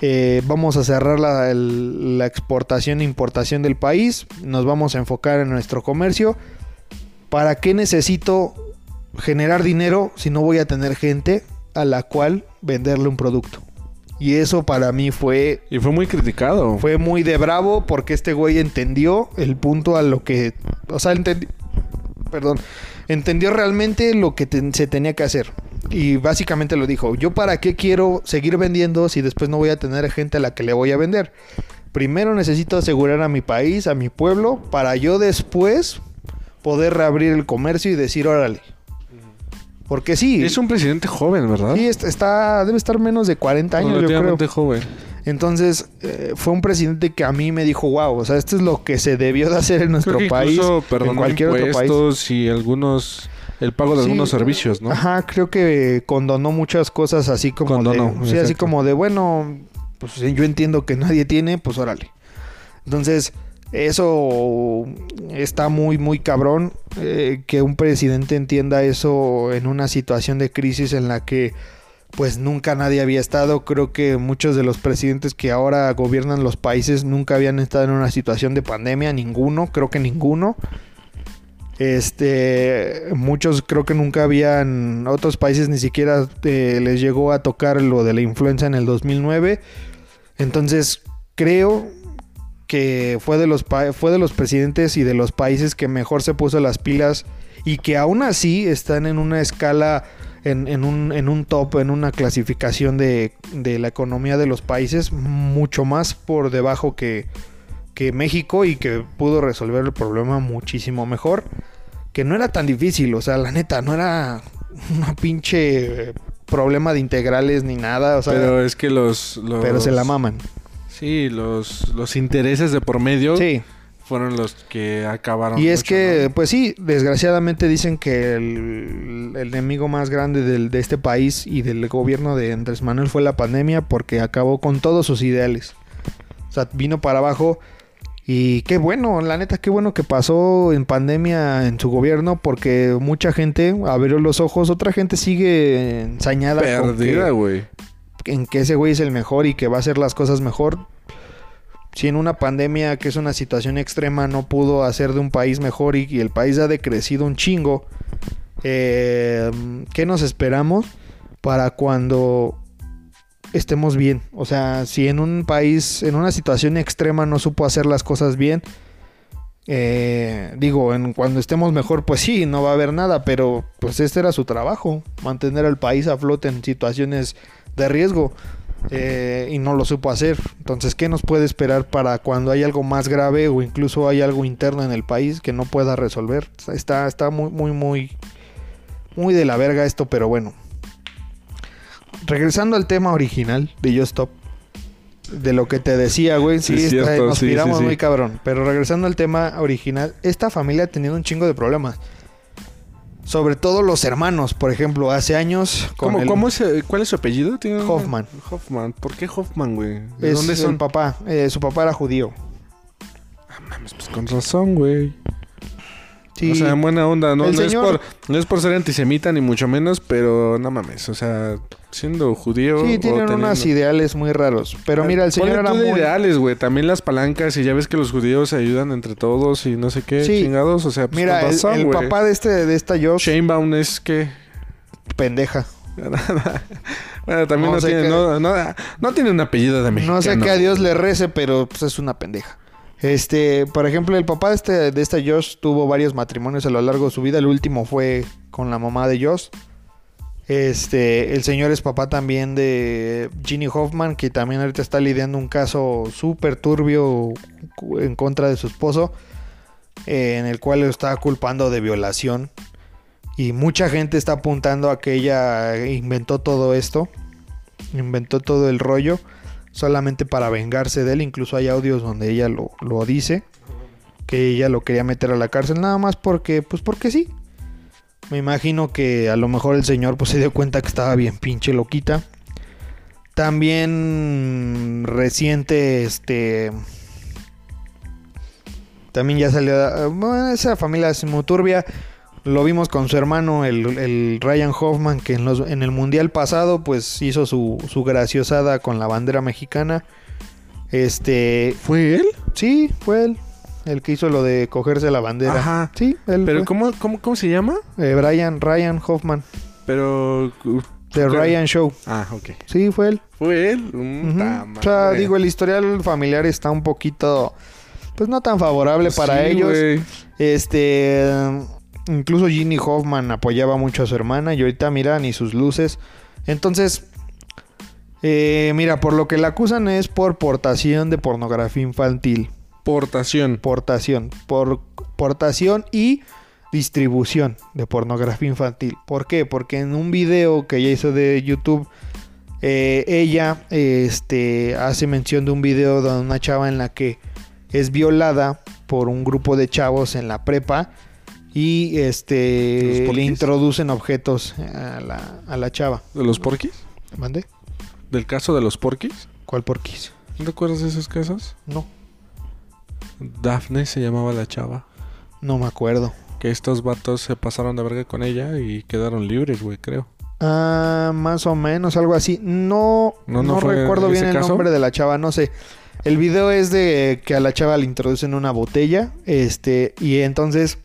eh, vamos a cerrar la, la exportación e importación del país, nos vamos a enfocar en nuestro comercio. ¿Para qué necesito generar dinero si no voy a tener gente a la cual venderle un producto? Y eso para mí fue, Y fue muy criticado. fue muy de bravo porque este güey entendió el punto a lo que O sea, entendí, perdón, entendió realmente lo que te- se tenía que hacer. Y básicamente lo dijo, yo para qué quiero seguir vendiendo si después no voy a tener gente a la que le voy a vender. Primero necesito asegurar a mi país, a mi pueblo, para yo después poder reabrir el comercio y decir, órale. Porque sí, Es un presidente joven, ¿verdad? sí, est- está, debe estar menos de 40 años, yo creo. Joven. Entonces, eh, fue un presidente que a mí me dijo, wow, o sea, esto es lo que se debió de hacer en nuestro Creo que país, incluso en perdonó cualquier otro país. y algunos... El pago de Sí, algunos servicios, ¿no? Ajá, creo que condonó muchas cosas así como Condonó, de, sí, así como de, bueno, pues yo entiendo que nadie tiene, pues órale. Entonces, eso está muy, muy cabrón eh, que un presidente entienda eso en una situación de crisis en la que pues nunca nadie había estado. Creo que muchos de los presidentes que ahora gobiernan los países nunca habían estado en una situación de pandemia, ninguno, creo que ninguno. Este, muchos creo que nunca habían, otros países ni siquiera eh, les llegó a tocar lo de la influenza en el 2009. Entonces, creo que fue de los fue de los presidentes y de los países que mejor se puso las pilas y que aún así están en una escala en, en un, en un top, en una clasificación de, de la economía de los países mucho más por debajo que, que México y que pudo resolver el problema muchísimo mejor. Que no era tan difícil, o sea, la neta, no era una pinche problema de integrales ni nada, o sea, pero, pero es que los, los- se la maman. Sí, los, los intereses de por medio Sí. fueron los que acabaron. Y es mucho, que, ¿no? pues sí, desgraciadamente dicen que el, el enemigo más grande del- de este país y del gobierno de Andrés Manuel fue la pandemia porque acabó con todos sus ideales. O sea, vino para abajo y qué bueno, la neta, qué bueno que pasó en pandemia en su gobierno porque mucha gente abrió los ojos, otra gente sigue ensañada Perdida, güey. En que ese güey es el mejor y que va a hacer las cosas mejor. Si en una pandemia, que es una situación extrema, no pudo hacer de un país mejor y, el país ha decrecido un chingo, eh, ¿qué nos esperamos para cuando estemos bien? O sea, si en un país, en una situación extrema no supo hacer las cosas bien, eh, digo, en cuando estemos mejor, pues sí, no va a haber nada, pero pues este era su trabajo, mantener al país a flote en situaciones de riesgo eh, y no lo supo hacer. Entonces, ¿qué nos puede esperar para cuando hay algo más grave o incluso hay algo interno en el país que no pueda resolver? Está, está muy, muy, muy, muy de la verga esto, pero bueno. Regresando al tema original de Yo Stop. De lo que te decía, güey. Sí, Sí, está- nos sí. muy cabrón. Pero regresando al tema original, esta familia ha tenido un chingo de problemas. Sobre todo los hermanos, por ejemplo, hace años. con ¿Cómo, el- cómo es, eh, ¿Cuál es su apellido? ¿Tiene Hoffman. Hoffman. ¿Por qué Hoffman, güey? ¿De es dónde el son? papá. eh, su papá era judío. Ah, mames, pues con razón, güey. Sí. O sea, en buena onda. No, es por, no es por ser antisemita ni mucho menos, pero no mames. O sea, siendo judío. Sí, tienen teniendo- unos ideales muy raros. Pero mira, el señor era muy... ideales, güey. También las palancas y ya ves que los judíos se ayudan entre todos y no sé qué Sí. chingados. O sea, pues Mira, el, el papá de este de esta Josh, Shanebaum es que... pendeja. bueno, también No no, tiene, qué- no, no, no tiene un apellido de mexicano. No sé qué a Dios le rece, pero pues es una pendeja. Este, por ejemplo, el papá de este, esta Josh tuvo varios matrimonios a lo largo de su vida. El último fue con la mamá de Josh. Este, el señor es papá también de Ginny Hoffman, que también ahorita está lidiando un caso súper turbio en contra de su esposo, eh, en el cual lo está culpando de violación. Y mucha gente está apuntando a que ella inventó todo esto, inventó todo el rollo solamente para vengarse de él. Incluso hay audios donde ella lo, lo dice. Que ella lo quería meter a la cárcel nada más porque, pues porque sí. Me imagino que a lo mejor el señor pues se dio cuenta que estaba bien pinche loquita. También reciente, este... También ya salió... Bueno, esa familia es muy turbia. Lo vimos con su hermano, el, el Ryan Hoffman, que en, los- en el Mundial pasado pues hizo su, su graciosada con la bandera mexicana. Este... ¿Fue él? Sí, fue él. El que hizo lo de cogerse la bandera. Ajá. Sí, él ¿Pero cómo, cómo, cómo se llama? Eh, Brian, Ryan Hoffman. Pero... The. Ryan Show. Ah, ok. Sí, fue él. ¿Fue él? Mm, ta O sea, digo, el historial familiar está un poquito pues no tan favorable para Sí, ellos. Este, incluso Ginny Hoffman apoyaba mucho a su hermana y ahorita mira ni sus luces. Entonces, eh, mira, por lo que la acusan es por portación de pornografía infantil. Portación. Portación, por portación y distribución de pornografía infantil. ¿Por qué? Porque en un video que ella hizo de YouTube, eh, ella este, hace mención de un video de una chava en la que es violada por un grupo de chavos en la prepa y ¿Los este le introducen objetos a la, a la chava. ¿De los porquis? ¿Mande? ¿Del caso de los porquis? ¿Cuál porquis? ¿No te acuerdas de esos casos? No, Daphne se llamaba la chava. no me acuerdo. Que estos vatos se pasaron de verga con ella y quedaron libres, güey, creo. Ah, más o menos, algo así. No, ¿No, no, recuerdo bien el caso? nombre de la chava, no sé. El video es de que a la chava le introducen una botella, este, y entonces,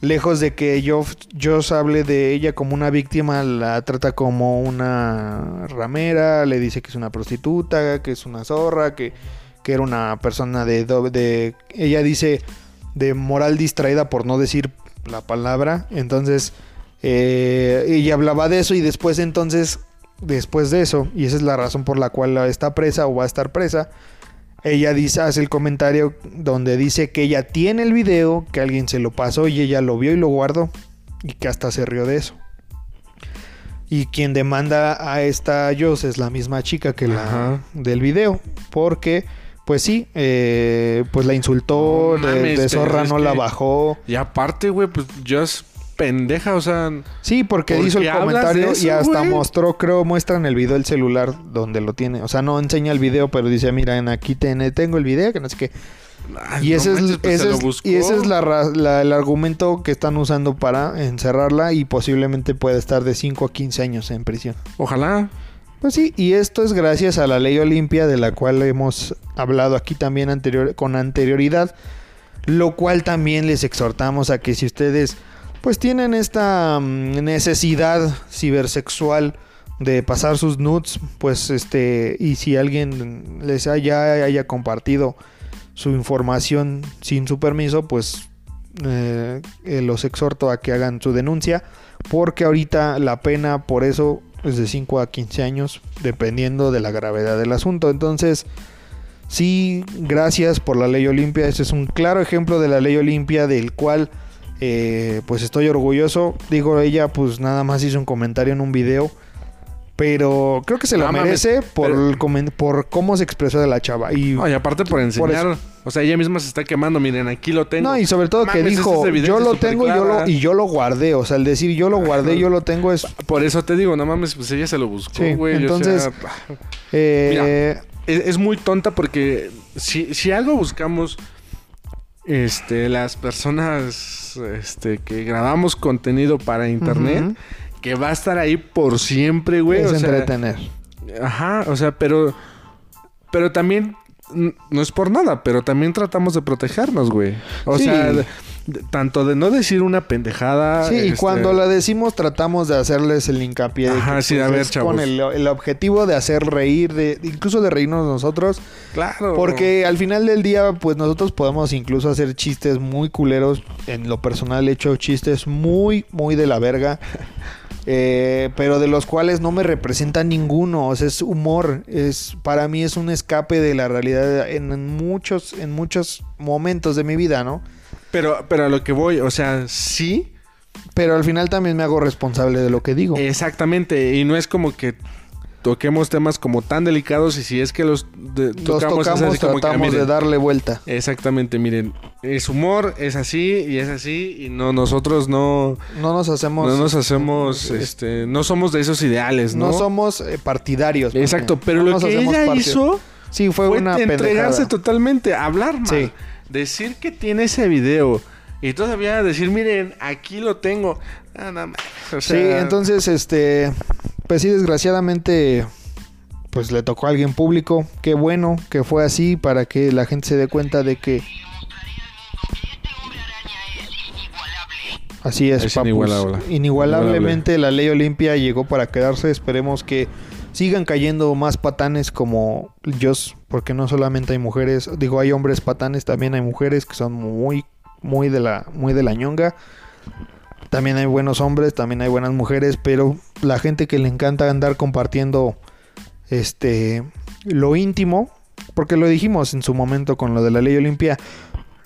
lejos de que Joss, Joss hable de ella como una víctima, la trata como una ramera, le dice que es una prostituta, que es una zorra, que, que era una persona de, de, ella dice, de moral distraída por no decir la palabra, entonces... Eh, ella hablaba de eso y después entonces, después de eso, y esa es la razón por la cual está presa o va a estar presa, ella dice, hace el comentario donde dice que ella tiene el video, que alguien se lo pasó y ella lo vio y lo guardó y que hasta se rió de eso. Y quien demanda a esta Joss es la misma chica que la Ajá. del video, porque pues sí, eh, pues la insultó, No mames, de zorra no la bajó. Y aparte, güey, pues yo es pendeja, o sea... Sí, porque ¿Por hizo el comentario eso, y hasta güey? mostró, creo, muestra en el video el celular donde lo tiene. O sea, no enseña el video, pero dice, mira, en aquí ten- tengo el video, que no sé qué. ay, Y no ese, manches, es, pues, ese es- buscó. y ese es la el argumento que están usando para encerrarla y posiblemente pueda estar de 5 a 15 años en prisión. Ojalá. Pues sí, y esto es gracias a la ley Olimpia de la cual hemos hablado aquí también anterior, con anterioridad, lo cual también les exhortamos a que si ustedes pues tienen esta mm, necesidad cibersexual de pasar sus nudes, pues este, y si alguien les haya, compartido su información sin su permiso, pues eh, eh, los exhorto a que hagan su denuncia, porque ahorita la pena por eso es de 5 a 15 años, dependiendo de la gravedad del asunto. Entonces, sí, gracias por la ley Olimpia. Este es un claro ejemplo de la ley Olimpia, del cual eh, pues estoy orgulloso. Digo, ella pues nada más hizo un comentario en un video. Pero creo que se lo No mames, merece por, pero- el comen- por cómo se expresó de la chava. Y, No, y aparte por enseñar. o sea, ella misma se está quemando. Miren, aquí lo tengo. no, y sobre todo que dijo, es yo lo tengo y yo lo, clara". y yo lo guardé. O sea, el decir yo lo guardé, Ajá. yo lo tengo es... Por eso te digo, no mames, pues ella se lo buscó, Sí, güey. o entonces- sea, eh, es, es muy tonta porque si, si algo buscamos, este, las personas este, que grabamos contenido para internet, que va a estar ahí por siempre, güey. es o sea, entretener. Ajá, o sea, pero. Pero también. No es por nada, pero también tratamos de protegernos, güey. O Sí. sea, tanto de no decir una pendejada. Sí, y este, cuando la decimos tratamos de hacerles el hincapié. de Ajá, que, sí, pues, a ver, chavos. Con el, el objetivo de hacer reír, de incluso de reírnos nosotros. Claro. Porque al final del día, pues nosotros podemos incluso hacer chistes muy culeros. En lo personal he hecho chistes muy, muy de la verga. eh, pero de los cuales no me representa ninguno. O sea, es humor. Es, para mí es un escape de la realidad en muchos, en muchos momentos de mi vida, ¿no? Pero, pero a lo que voy, o sea, sí. Pero al final también me hago responsable de lo que digo. Exactamente. Y no es como que toquemos temas como tan delicados y si es que los de- Los tocamos, es tocamos, así como que, ah, tratamos de darle vuelta. Exactamente, miren, es humor, es así y es así y no nosotros no No nos hacemos. no nos hacemos este no somos de esos ideales, ¿no? No somos eh, partidarios. Exacto, pero no lo que ella hizo Sí, fue, fue, una entregarse pendejada. totalmente, hablar mal, Sí. Decir que tiene ese video y todavía decir, miren, aquí lo tengo. Ah, no, o Sí, entonces, este. Pues sí, desgraciadamente. Pues le tocó a alguien público. Qué bueno que fue así para que la gente se dé cuenta de que. Así es, Es papus. inigualable. Inigualablemente la ley Olimpia llegó para quedarse. Esperemos que sigan cayendo más patanes como yo, porque no solamente hay mujeres, digo, hay hombres patanes, también hay mujeres que son muy, muy de la, muy de la ñonga. También hay buenos hombres, también hay buenas mujeres, pero la gente que le encanta andar compartiendo este lo íntimo, porque lo dijimos en su momento con lo de la ley Olimpia,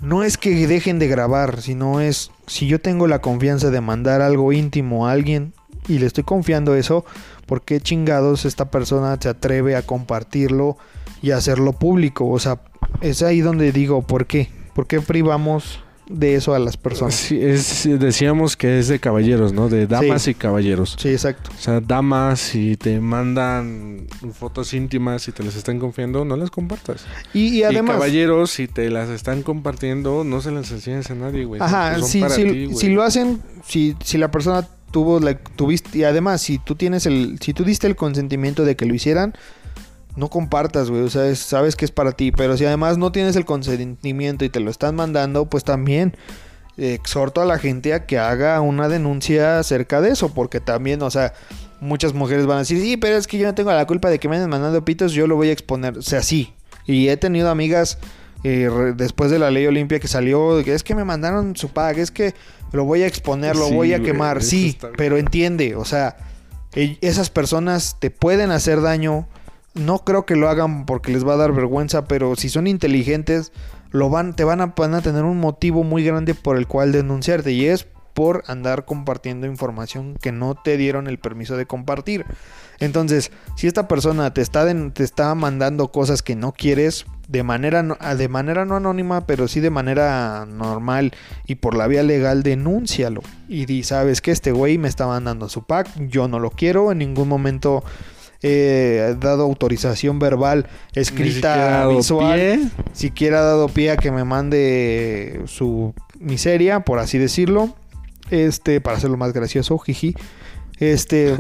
no es que dejen de grabar, sino es si yo tengo la confianza de mandar algo íntimo a alguien y le estoy confiando eso, ¿por qué chingados esta persona se atreve a compartirlo y hacerlo público? O sea, es ahí donde digo, ¿por qué? ¿Por qué privamos de eso a las personas. Sí, es, decíamos que es de caballeros, ¿no? De damas y caballeros. Sí, exacto. O sea, damas, si te mandan fotos íntimas y te las están confiando, no las compartas. Y, además... caballeros, si te las están compartiendo, no se las enseñes a nadie, güey. Ajá, si, si, lo hacen, si, si la persona tuvo, tuviste, y además, si tú tienes el, si tú diste el consentimiento de que lo hicieran, no compartas, güey. O sea, sabes que es para ti. Pero si además no tienes el consentimiento y te lo están mandando, pues también exhorto a la gente a que haga una denuncia acerca de eso. Porque también, o sea, muchas mujeres van a decir, sí, pero es que yo no tengo la culpa de que me anden mandando pitos, yo lo voy a exponer. O sea, sí. Y he tenido amigas eh, después de la ley Olimpia que salió, es que me mandaron su pack, es que lo voy a exponer, lo voy a quemar. Sí, pero entiende, o sea, e, esas personas te pueden hacer daño no creo que lo hagan porque les va a dar vergüenza, pero si son inteligentes, lo van, te van a, van a tener un motivo muy grande por el cual denunciarte y es por andar compartiendo información que no te dieron el permiso de compartir. Entonces, si esta persona te está, te está mandando cosas que no quieres, de manera, no, de manera no anónima, pero sí de manera normal y por la vía legal, denúncialo. Y di, sabes que este güey me está mandando su pack, yo no lo quiero, en ningún momento he dado autorización verbal, escrita, visual, siquiera ha dado pie a que me mande su miseria, por así decirlo, este, para hacerlo más gracioso, jiji, este,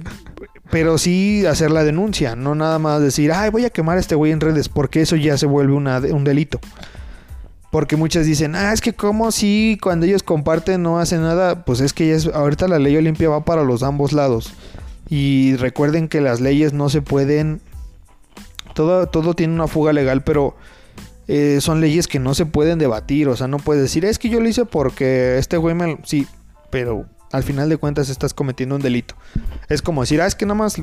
pero sí hacer la denuncia, no nada más decir, ay, voy a quemar a este güey en redes, porque eso ya se vuelve un delito. Porque muchas dicen, ah, es que como si cuando ellos comparten no hacen nada, pues es que ya es, ahorita la ley Olimpia va para los ambos lados. Y recuerden que las leyes no se pueden... Todo, todo tiene una fuga legal, pero eh, son leyes que no se pueden debatir. O sea, no puedes decir, es que yo lo hice porque este güey me... Sí, pero al final de cuentas estás cometiendo un delito. Es como decir, ah, es que nada más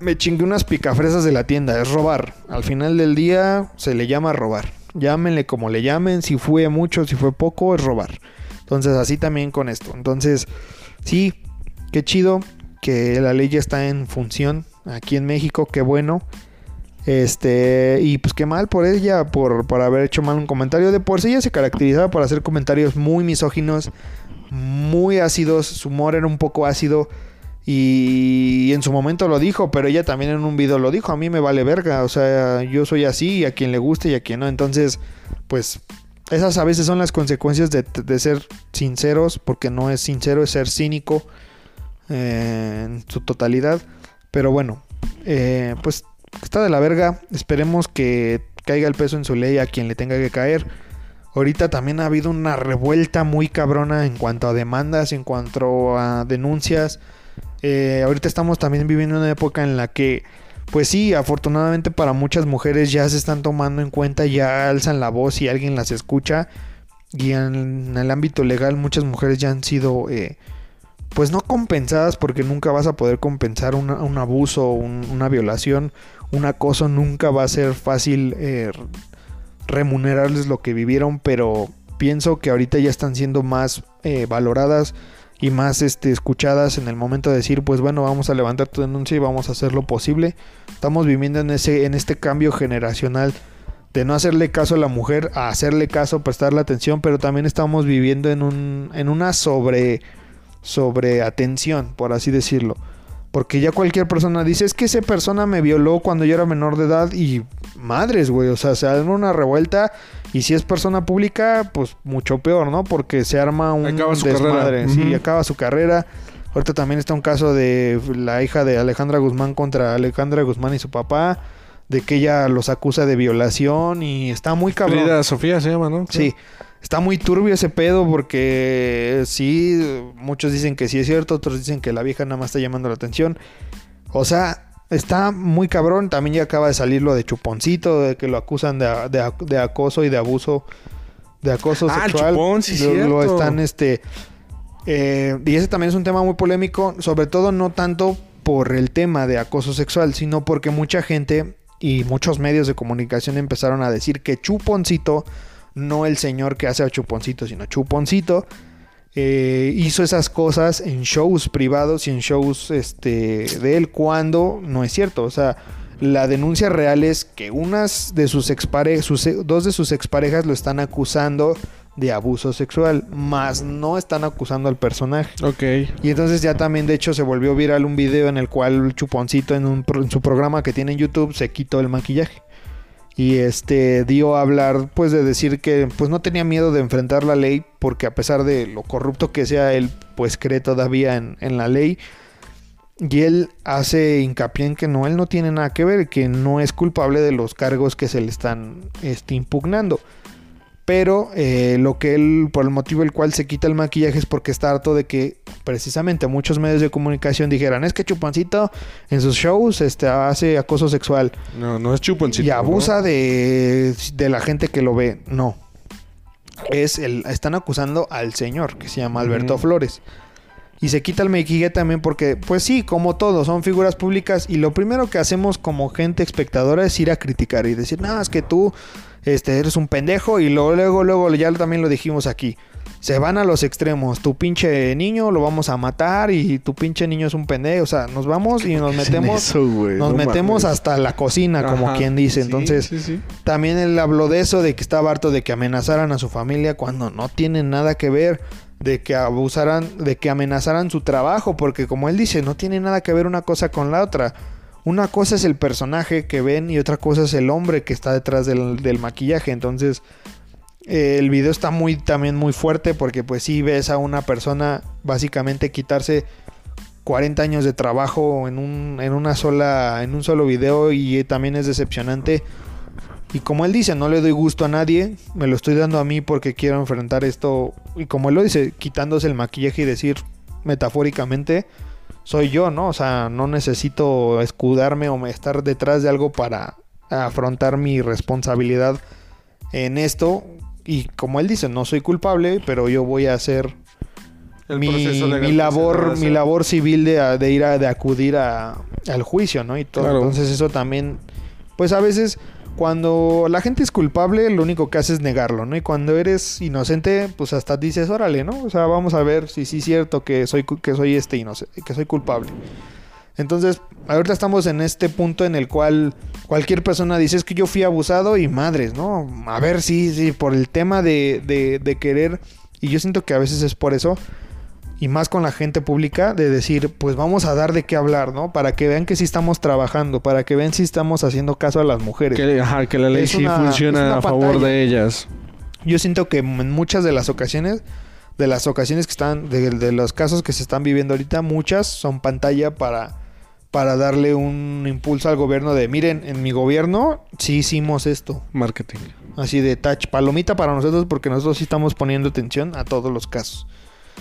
me chingué unas picafresas de la tienda. Es robar. Al final del día se le llama robar. Llámenle como le llamen. Si fue mucho, si fue poco, es robar. Entonces, así también con esto. Entonces, sí, qué chido que la ley ya está en función aquí en México, qué bueno. Este, y pues qué mal por ella, por, por haber hecho mal un comentario. De por sí ella se caracterizaba por hacer comentarios muy misóginos, muy ácidos. Su humor era un poco ácido. Y en su momento lo dijo, pero ella también en un video lo dijo. A mí me vale verga. O sea, yo soy así, y a quien le guste y a quien no. Entonces, pues esas a veces son las consecuencias de, ser sinceros, porque no es sincero, es ser cínico en su totalidad. Pero bueno, eh, pues está de la verga. Esperemos que caiga el peso en su ley a quien le tenga que caer. Ahorita también ha habido una revuelta muy cabrona en cuanto a demandas, en cuanto a denuncias. Eh, ahorita estamos también viviendo una época en la que, pues sí, afortunadamente para muchas mujeres ya se están tomando en cuenta, ya alzan la voz y alguien las escucha. Y en, el ámbito legal muchas mujeres ya han sido eh, pues no compensadas porque nunca vas a poder compensar un abuso, una violación, un acoso, nunca va a ser fácil eh, remunerarles lo que vivieron, pero pienso que ahorita ya están siendo más eh, valoradas y más este, escuchadas en el momento de decir, pues bueno, vamos a levantar tu denuncia y vamos a hacer lo posible. Estamos viviendo en, ese, en este cambio generacional de no hacerle caso a la mujer, a hacerle caso, prestarle atención, pero también estamos viviendo en, un, en una sobre sobre atención, por así decirlo. Porque ya cualquier persona dice, es que esa persona me violó cuando yo era menor de edad y madres, güey, o sea, se arma una revuelta y si es persona pública, pues mucho peor, ¿no? Porque se arma un acaba su desmadre, sí, acaba su carrera. Ahorita también está un caso de la hija de Alejandra Guzmán contra Alejandra Guzmán y su papá, de que ella los acusa de violación y está muy cabrón. Frida Sofía se llama, ¿no? Sí. Está muy turbio ese pedo porque sí, muchos dicen que sí es cierto, otros dicen que la vieja nada más está llamando la atención. O sea, está muy cabrón. También ya acaba de salir lo de Chuponcito, de que lo acusan de, de acoso y de abuso, de acoso Ah, el sexual. Chupón, sí, lo, están, este... eh, y ese también es un tema muy polémico, sobre todo no tanto por el tema de acoso sexual, sino porque mucha gente y muchos medios de comunicación empezaron a decir que Chuponcito, no el señor que hace a Chuponcito, sino Chuponcito, eh, hizo esas cosas en shows privados y en shows este, de él cuando no es cierto. O sea, la denuncia real es que unas de sus exparejas, dos de sus exparejas lo están acusando de abuso sexual, más no están acusando al personaje. Ok. Y entonces ya también de hecho se volvió viral un video en el cual Chuponcito en, un en su programa que tiene en YouTube se quitó el maquillaje. Y este dio a hablar pues de decir que pues no tenía miedo de enfrentar la ley porque a pesar de lo corrupto que sea él pues cree todavía en, en la ley. Y él hace hincapié en que no, él no tiene nada que ver, que no es culpable de los cargos que se le están este, impugnando. Pero eh, lo que él, por el motivo el cual se quita el maquillaje es porque está harto de que precisamente muchos medios de comunicación dijeran, es que Chuponcito en sus shows este, hace acoso sexual No, no es chuponcito. y abusa de, de la gente que lo ve. No. Es el, están acusando al señor que se llama Alberto. Flores. Y se quita el maquillaje también porque, pues sí, como todos, son figuras públicas. Y lo primero que hacemos como gente espectadora es ir a criticar y decir, no, es que tú este, eres un pendejo. Y luego, luego, luego, ya también lo dijimos aquí. Se van a los extremos. Tu pinche niño lo vamos a matar y tu pinche niño es un pendejo. O sea, nos vamos y nos metemos eso, nos no metemos mames. hasta la cocina, como quien dice. Sí, Entonces, sí, sí. también él habló de eso, de que estaba harto de que amenazaran a su familia cuando no tienen nada que ver, de que abusaran, de que amenazaran su trabajo, porque como él dice, no tiene nada que ver una cosa con la otra. Una cosa es el personaje que ven y otra cosa es el hombre que está detrás del, maquillaje. Entonces, eh, el video está muy también muy fuerte porque pues sí ves a una persona básicamente quitarse 40 años de trabajo en un en una sola en un solo video y eh, también es decepcionante. Y como él dice, no le doy gusto a nadie, me lo estoy dando a mí porque quiero enfrentar esto y como él lo dice, quitándose el maquillaje y decir metafóricamente soy yo, ¿no? O sea, no necesito escudarme o estar detrás de algo para afrontar mi responsabilidad en esto. Y como él dice, no soy culpable, pero yo voy a hacer El mi, labor, mi labor civil de, de ir a, de acudir a, al juicio, ¿no? Y todo. Claro. Entonces eso también, pues a veces cuando la gente es culpable, lo único que hace es negarlo, ¿no? Y cuando eres inocente, pues hasta dices, órale, ¿no? O sea, vamos a ver si sí es cierto que soy, que soy este inocente, que soy culpable. Entonces, ahorita estamos en este punto en el cual cualquier persona dice es que yo fui abusado y madres, ¿no? A ver, sí, sí, por el tema de, de querer, y yo siento que a veces es por eso, y más con la gente pública, de decir, pues vamos a dar de qué hablar, ¿no? Para que vean que sí estamos trabajando, para que vean si estamos haciendo caso a las mujeres. Que, ajá, que la ley Es sí una- funciona a favor pantalla. de ellas. Yo siento que en muchas de las ocasiones, de las ocasiones que están, de, de los casos que se están viviendo ahorita, muchas son pantalla para, para darle un impulso al gobierno de, miren, en mi gobierno sí hicimos esto. Marketing. Así de touch, palomita para nosotros porque nosotros sí estamos poniendo atención a todos los casos.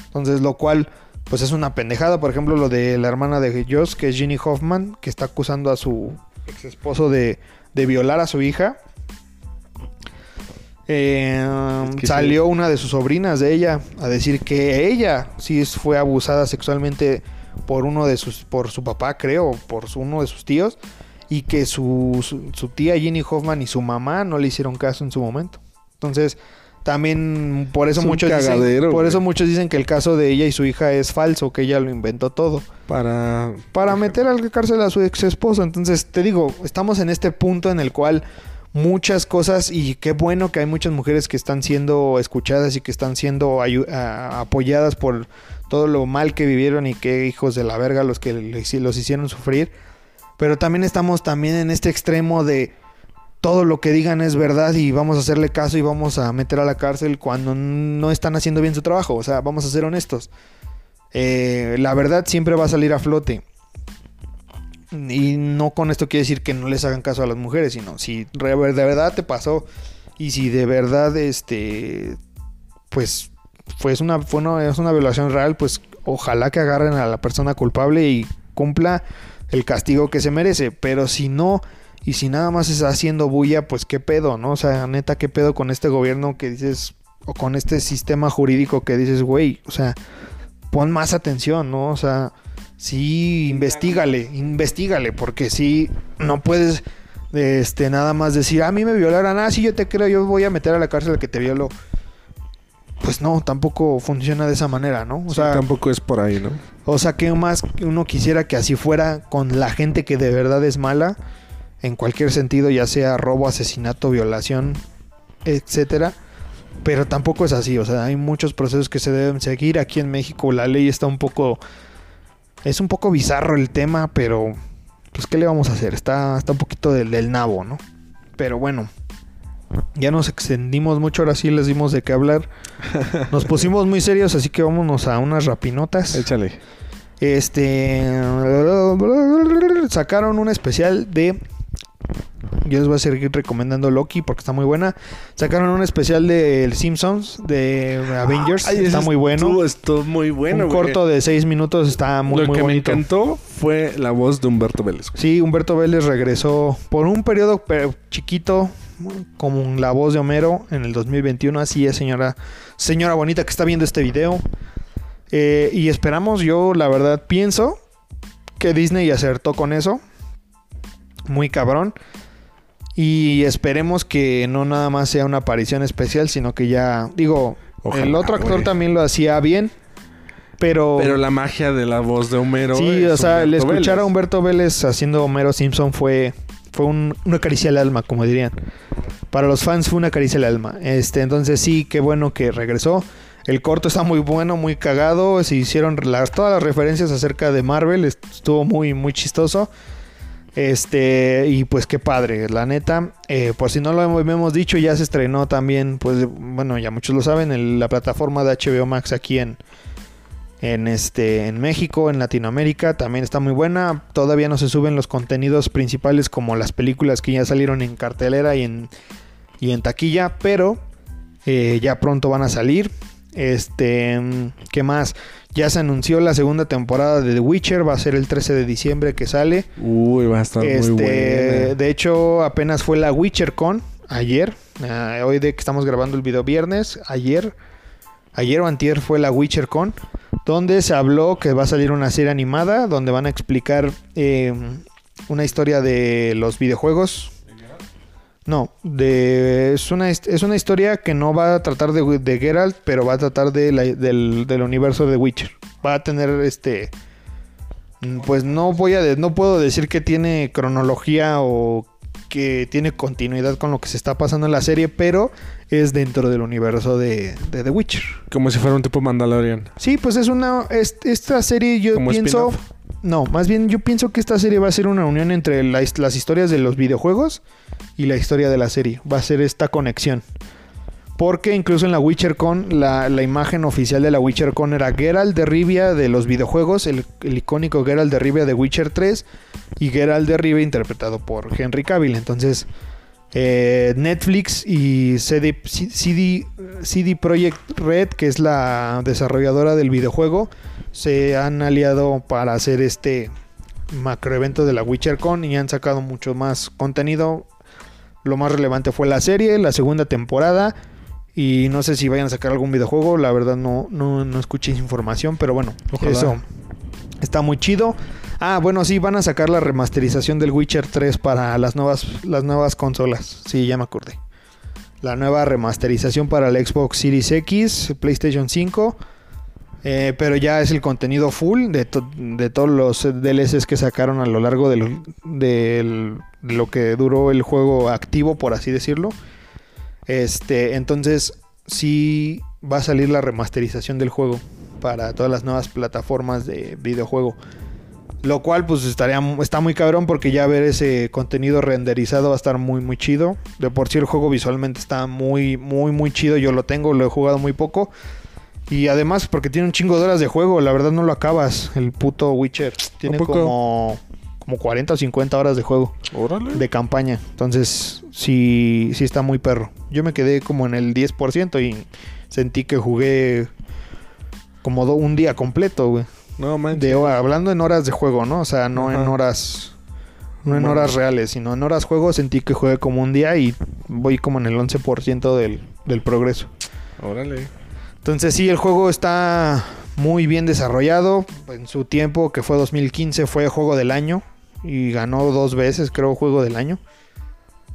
Entonces, lo cual, pues es una pendejada. Por ejemplo, lo de la hermana de Joss, que es Ginny Hoffman, que está acusando a su ex esposo de, de violar a su hija. Eh, Es que salió sí. una de sus sobrinas de ella a decir que ella sí fue abusada sexualmente por uno de sus, por su papá, creo, por su- uno de sus tíos, y que su, su, su tía Ginny Hoffman y su mamá no le hicieron caso en su momento. Entonces, también por eso Es muchos dicen, por eso muchos dicen que el caso de ella y su hija es falso, que ella lo inventó todo Para... para meter al cárcel a su ex esposo. Entonces, te digo, estamos en este punto en el cual muchas cosas, y qué bueno que hay muchas mujeres que están siendo escuchadas y que están siendo apoyadas por todo lo mal que vivieron y qué hijos de la verga los que los hicieron sufrir. Pero también estamos también en este extremo de todo lo que digan es verdad y vamos a hacerle caso y vamos a meter a la cárcel cuando no están haciendo bien su trabajo. O sea, vamos a ser honestos. Eh, la verdad siempre va a salir a flote. Y no con esto quiere decir que no les hagan caso a las mujeres, sino si de verdad te pasó y si de verdad este pues fue es una fue es una violación real, pues ojalá que agarren a la persona culpable y cumpla el castigo que se merece. Pero si no, y si nada más está haciendo bulla, pues qué pedo, ¿no? O sea, neta, qué pedo con este gobierno que dices, o con este sistema jurídico que dices, güey, o sea, pon más atención, ¿no? O sea, sí, investigale, investigale, porque sí, no puedes este, nada más decir, a mí me violaron, ah, sí, yo te creo, yo voy a meter a la cárcel al que te violó. Pues no, tampoco funciona de esa manera, ¿no? O sea, tampoco es por ahí, ¿no? O sea, que más uno quisiera que así fuera con la gente que de verdad es mala, en cualquier sentido, ya sea robo, asesinato, violación, etcétera. Pero tampoco es así, o sea, hay muchos procesos que se deben seguir. Aquí en México la ley está un poco... Es un poco bizarro el tema, pero pues ¿qué le vamos a hacer? Está, está un poquito del, del nabo, ¿no? Pero bueno, ya nos extendimos mucho, ahora sí les dimos de qué hablar. Nos pusimos muy serios, así que vámonos a unas rapinotas. Échale. Este. Sacaron un especial de. Yo les voy a seguir recomendando Loki porque está muy buena. Sacaron un especial de Simpsons, de Avengers. Ay, está muy bueno. Estuvo muy bueno, un güey. corto de seis minutos está muy, Lo muy que me encantó fue la voz de Humberto Vélez. Sí, Humberto Vélez regresó por un periodo pe- chiquito como la voz de Homero en el 2021. Así es, señora, señora bonita que está viendo este video. Eh, y esperamos, yo la verdad pienso que Disney acertó con eso. Muy cabrón. Y esperemos que no nada más sea una aparición especial, sino que ya, digo, Ojalá, el otro actor también lo hacía bien. Pero, Pero la magia de la voz de Homero. Sí, o sea, el escuchar a. Humberto Vélez haciendo Homero Simpson fue, fue un- una caricia al alma, como dirían. Para los fans fue una caricia al alma. Este, entonces sí, qué bueno que regresó. El corto está muy bueno, muy cagado. Se hicieron las, todas las referencias acerca de Marvel. Estuvo muy, muy chistoso. Este, y pues qué padre, la neta. Eh, por si no lo hemos, dicho, ya se estrenó también, pues, bueno, ya muchos lo saben, en la plataforma de HBO Max aquí en, en este en México, en Latinoamérica, también está muy buena. Todavía no se suben los contenidos principales como las películas que ya salieron en cartelera y en y en taquilla, pero eh, ya pronto van a salir. Este, ¿qué más? Ya se anunció la segunda temporada de The Witcher, va a ser el 13 de diciembre que sale. Uy, va a estar Este, muy buena. de hecho, apenas fue la WitcherCon ayer. Ah, hoy de que estamos grabando el video viernes, ayer, ayer o antier fue la WitcherCon, donde se habló que va a salir una serie animada donde van a explicar eh, una historia de los videojuegos. No, de, es, una, es una historia que no va a tratar de, de Geralt, pero va a tratar de la- del, del universo de Witcher. Va a tener este... Mm, Pues no voy a no puedo decir que tiene cronología o que tiene continuidad con lo que se está pasando en la serie, pero es dentro del universo de, de The Witcher. Como si fuera un tipo Mandalorian. Sí, pues es una es- esta serie yo ¿Como pienso spin-off? No, más bien yo pienso que esta serie va a ser una unión entre las historias de los videojuegos y la historia de la serie. Va a ser esta conexión. Porque incluso en la WitcherCon, la, la imagen oficial de la WitcherCon era Geralt de Rivia de los videojuegos, el, el icónico Geralt de Rivia de Witcher 3 y Geralt de Rivia interpretado por Henry Cavill. Entonces, eh, Netflix y CD, CD, CD Projekt Red, que es la desarrolladora del videojuego, se han aliado para hacer este macroevento de la WitcherCon y han sacado mucho más contenido. Lo más relevante fue la serie, la segunda temporada. Y no sé si vayan a sacar algún videojuego. La verdad no, no, no escuché esa información. Pero bueno, Ojalá. eso está muy chido. Ah, bueno, sí, van a sacar la remasterización del Witcher 3 para las nuevas, las nuevas consolas. Sí, ya me acordé. La nueva remasterización para el Xbox Series X, PlayStation 5. Eh, pero ya es el contenido full de, de todos los DLCs que sacaron a lo largo del- del- de lo que duró el juego activo, por así decirlo. Este, entonces sí va a salir la remasterización del juego para todas las nuevas plataformas de videojuego. Lo cual pues estaría está muy cabrón porque ya ver ese contenido renderizado va a estar muy muy chido. De por sí el juego visualmente está muy muy muy chido. Yo lo tengo, lo he jugado muy poco. Y además porque tiene un chingo de horas de juego, la verdad no lo acabas. El puto Witcher tiene como como 40 o 50 horas de juego Órale. de campaña. Entonces, sí, sí está muy perro. Yo me quedé como en el 10% y sentí que jugué como do- un día completo, güey. No manches. De, hablando en horas de juego, ¿no? O sea, no en horas. No en horas reales, sino en horas juego sentí que jugué como un día y voy como en el 11% del, del progreso. Órale. Entonces sí, el juego está muy bien desarrollado. En su tiempo, que fue 2015, fue juego del año. Y ganó dos veces, creo, juego del año.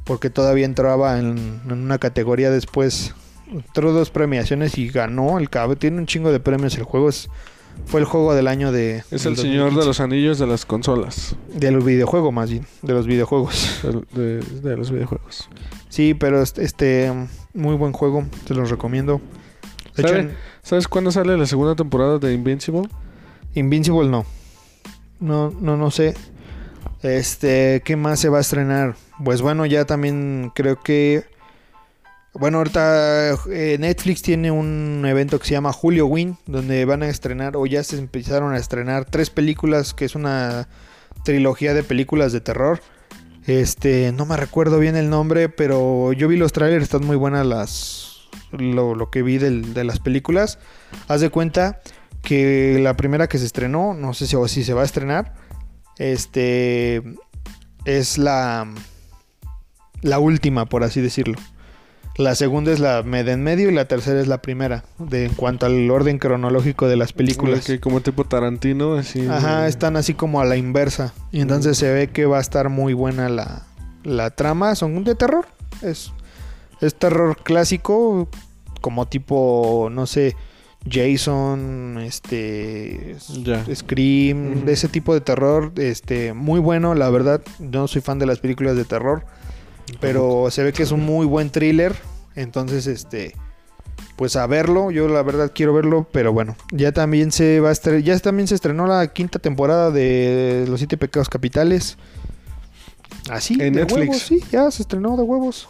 Porque todavía entraba en, en una categoría después. Entró dos premiaciones y ganó el cabo. Tiene un chingo de premios el juego. Es, fue el juego del año de... Es el señor de 2015. los anillos de las consolas. Del videojuego más bien. De los videojuegos. De, de los videojuegos. Sí, pero este, este, muy buen juego. Se los recomiendo. De hecho, ¿Sabe? en- ¿Sabes cuándo sale la segunda temporada de Invincible? Invincible no. No, no, no sé. Este, ¿qué más se va a estrenar? Pues bueno, ya también creo que. Bueno, ahorita eh, Netflix tiene un evento que se llama Julio Win, donde van a estrenar, o ya se empezaron a estrenar, tres películas, que es una trilogía de películas de terror. Este, no me recuerdo bien el nombre, pero yo vi los trailers, están muy buenas las. Lo, lo que vi del- de las películas. Haz de cuenta que la primera que se estrenó, no sé si, o si se va a estrenar, este es la la última, por así decirlo. La segunda es la med en medio y la tercera es la primera, de en cuanto al orden cronológico de las películas. Que como tipo Tarantino, así. Ajá, están así como a la inversa. Y entonces se ve que va a estar muy buena la, la trama. Son de terror. Es, es terror clásico, como tipo, no sé, Jason, este. Scream, de ese tipo de terror. Este, muy bueno, la verdad. Yo no soy fan de las películas de terror. Pero se ve que es un muy buen thriller. Entonces, este. Pues a verlo. Yo la verdad quiero verlo. Pero bueno. Ya también se va a estre- Ya también se estrenó la quinta temporada de Los Siete Pecados Capitales. Así. En de Netflix. huevos, sí, ya se estrenó de huevos.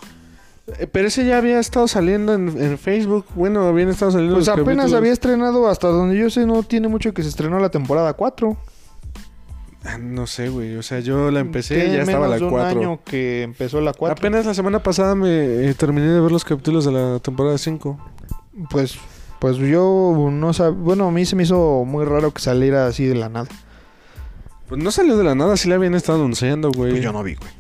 Eh, Pero ese ya había estado saliendo en, en Facebook. Bueno, habían estado saliendo. Pues los apenas capítulos. había estrenado. Hasta donde yo sé, no tiene mucho que se estrenó la temporada 4. Ah, No sé, güey. O sea, yo la empecé y ya estaba la de un 4. año que empezó la 4. Apenas la semana pasada me eh, terminé de ver los capítulos de la temporada 5. Pues, pues yo no sabía. Bueno, a mí se me hizo muy raro que saliera así de la nada. Pues no salió de la nada, sí la habían estado anunciando, güey. Pues yo no vi, güey.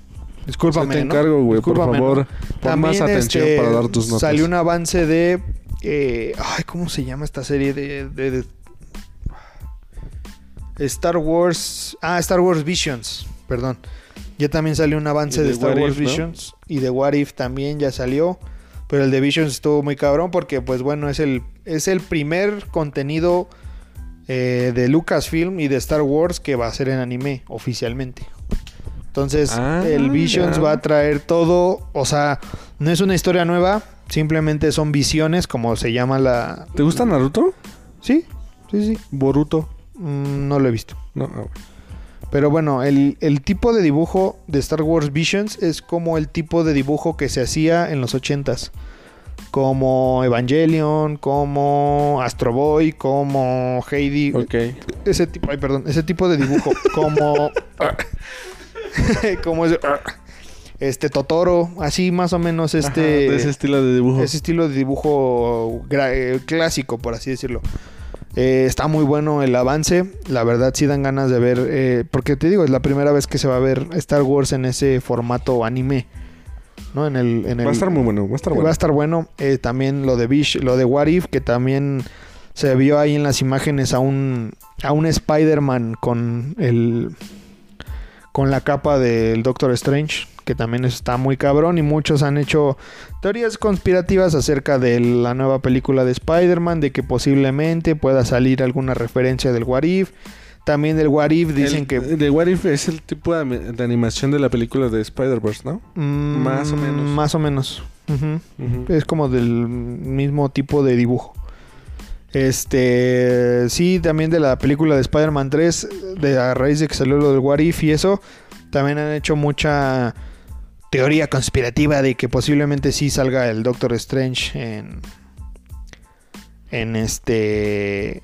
O sea, Discúlpame. te encargo, güey, por Discúlpame, favor. Pon más atención este, para dar tus notas. Salió un avance de. eh, ay, ¿cómo se llama esta serie de, de- de- Star Wars. Ah, Star Wars Visions. Perdón. Ya también salió un avance de de Star What Wars If, ¿no? Visions. Y de What If también ya salió. Pero el de Visions estuvo muy cabrón porque, pues bueno, es el, es el primer contenido eh, de Lucasfilm y de Star Wars que va a ser en anime oficialmente. Entonces, Ah, el Visions va a traer todo, o sea, no es una historia nueva, simplemente son visiones, como se llama la... ¿Te gusta Naruto? Sí, sí, sí. Boruto. Mm, no lo he visto. No. Pero bueno, el, el tipo de dibujo de Star Wars Visions es como el tipo de dibujo que se hacía en los 80s. Como Evangelion, como Astro Boy, como Heidi. Ok. Ese tipo, ay, perdón, ese tipo de dibujo. como. como ese, este Totoro, así más o menos Ajá, este. de ese estilo de dibujo. Ese estilo de dibujo eh, clásico, por así decirlo. Eh, está muy bueno el avance. La verdad sí dan ganas de ver. eh, porque te digo, es la primera vez que se va a ver Star Wars en ese formato anime. ¿No? En el, en el, Va a estar muy bueno, va a estar Va bueno. a estar bueno. Eh, también lo de Bish, lo de What If, que también se vio ahí en las imágenes a un, a un Spider-Man con el. Con la capa del Doctor Strange. Que también está muy cabrón. Y muchos han hecho teorías conspirativas acerca de la nueva película de Spider-Man. De que posiblemente pueda salir alguna referencia del What If. También del What If dicen El- que. De What If es el tipo de, animación de la película de Spider-Verse, ¿no? mm, más o menos. Más o menos. Es como del mismo tipo de dibujo. Este, sí, también de la película de Spider-Man 3, de a raíz de que salió lo del What If y eso, también han hecho mucha teoría conspirativa de que posiblemente sí salga el Doctor Strange en en este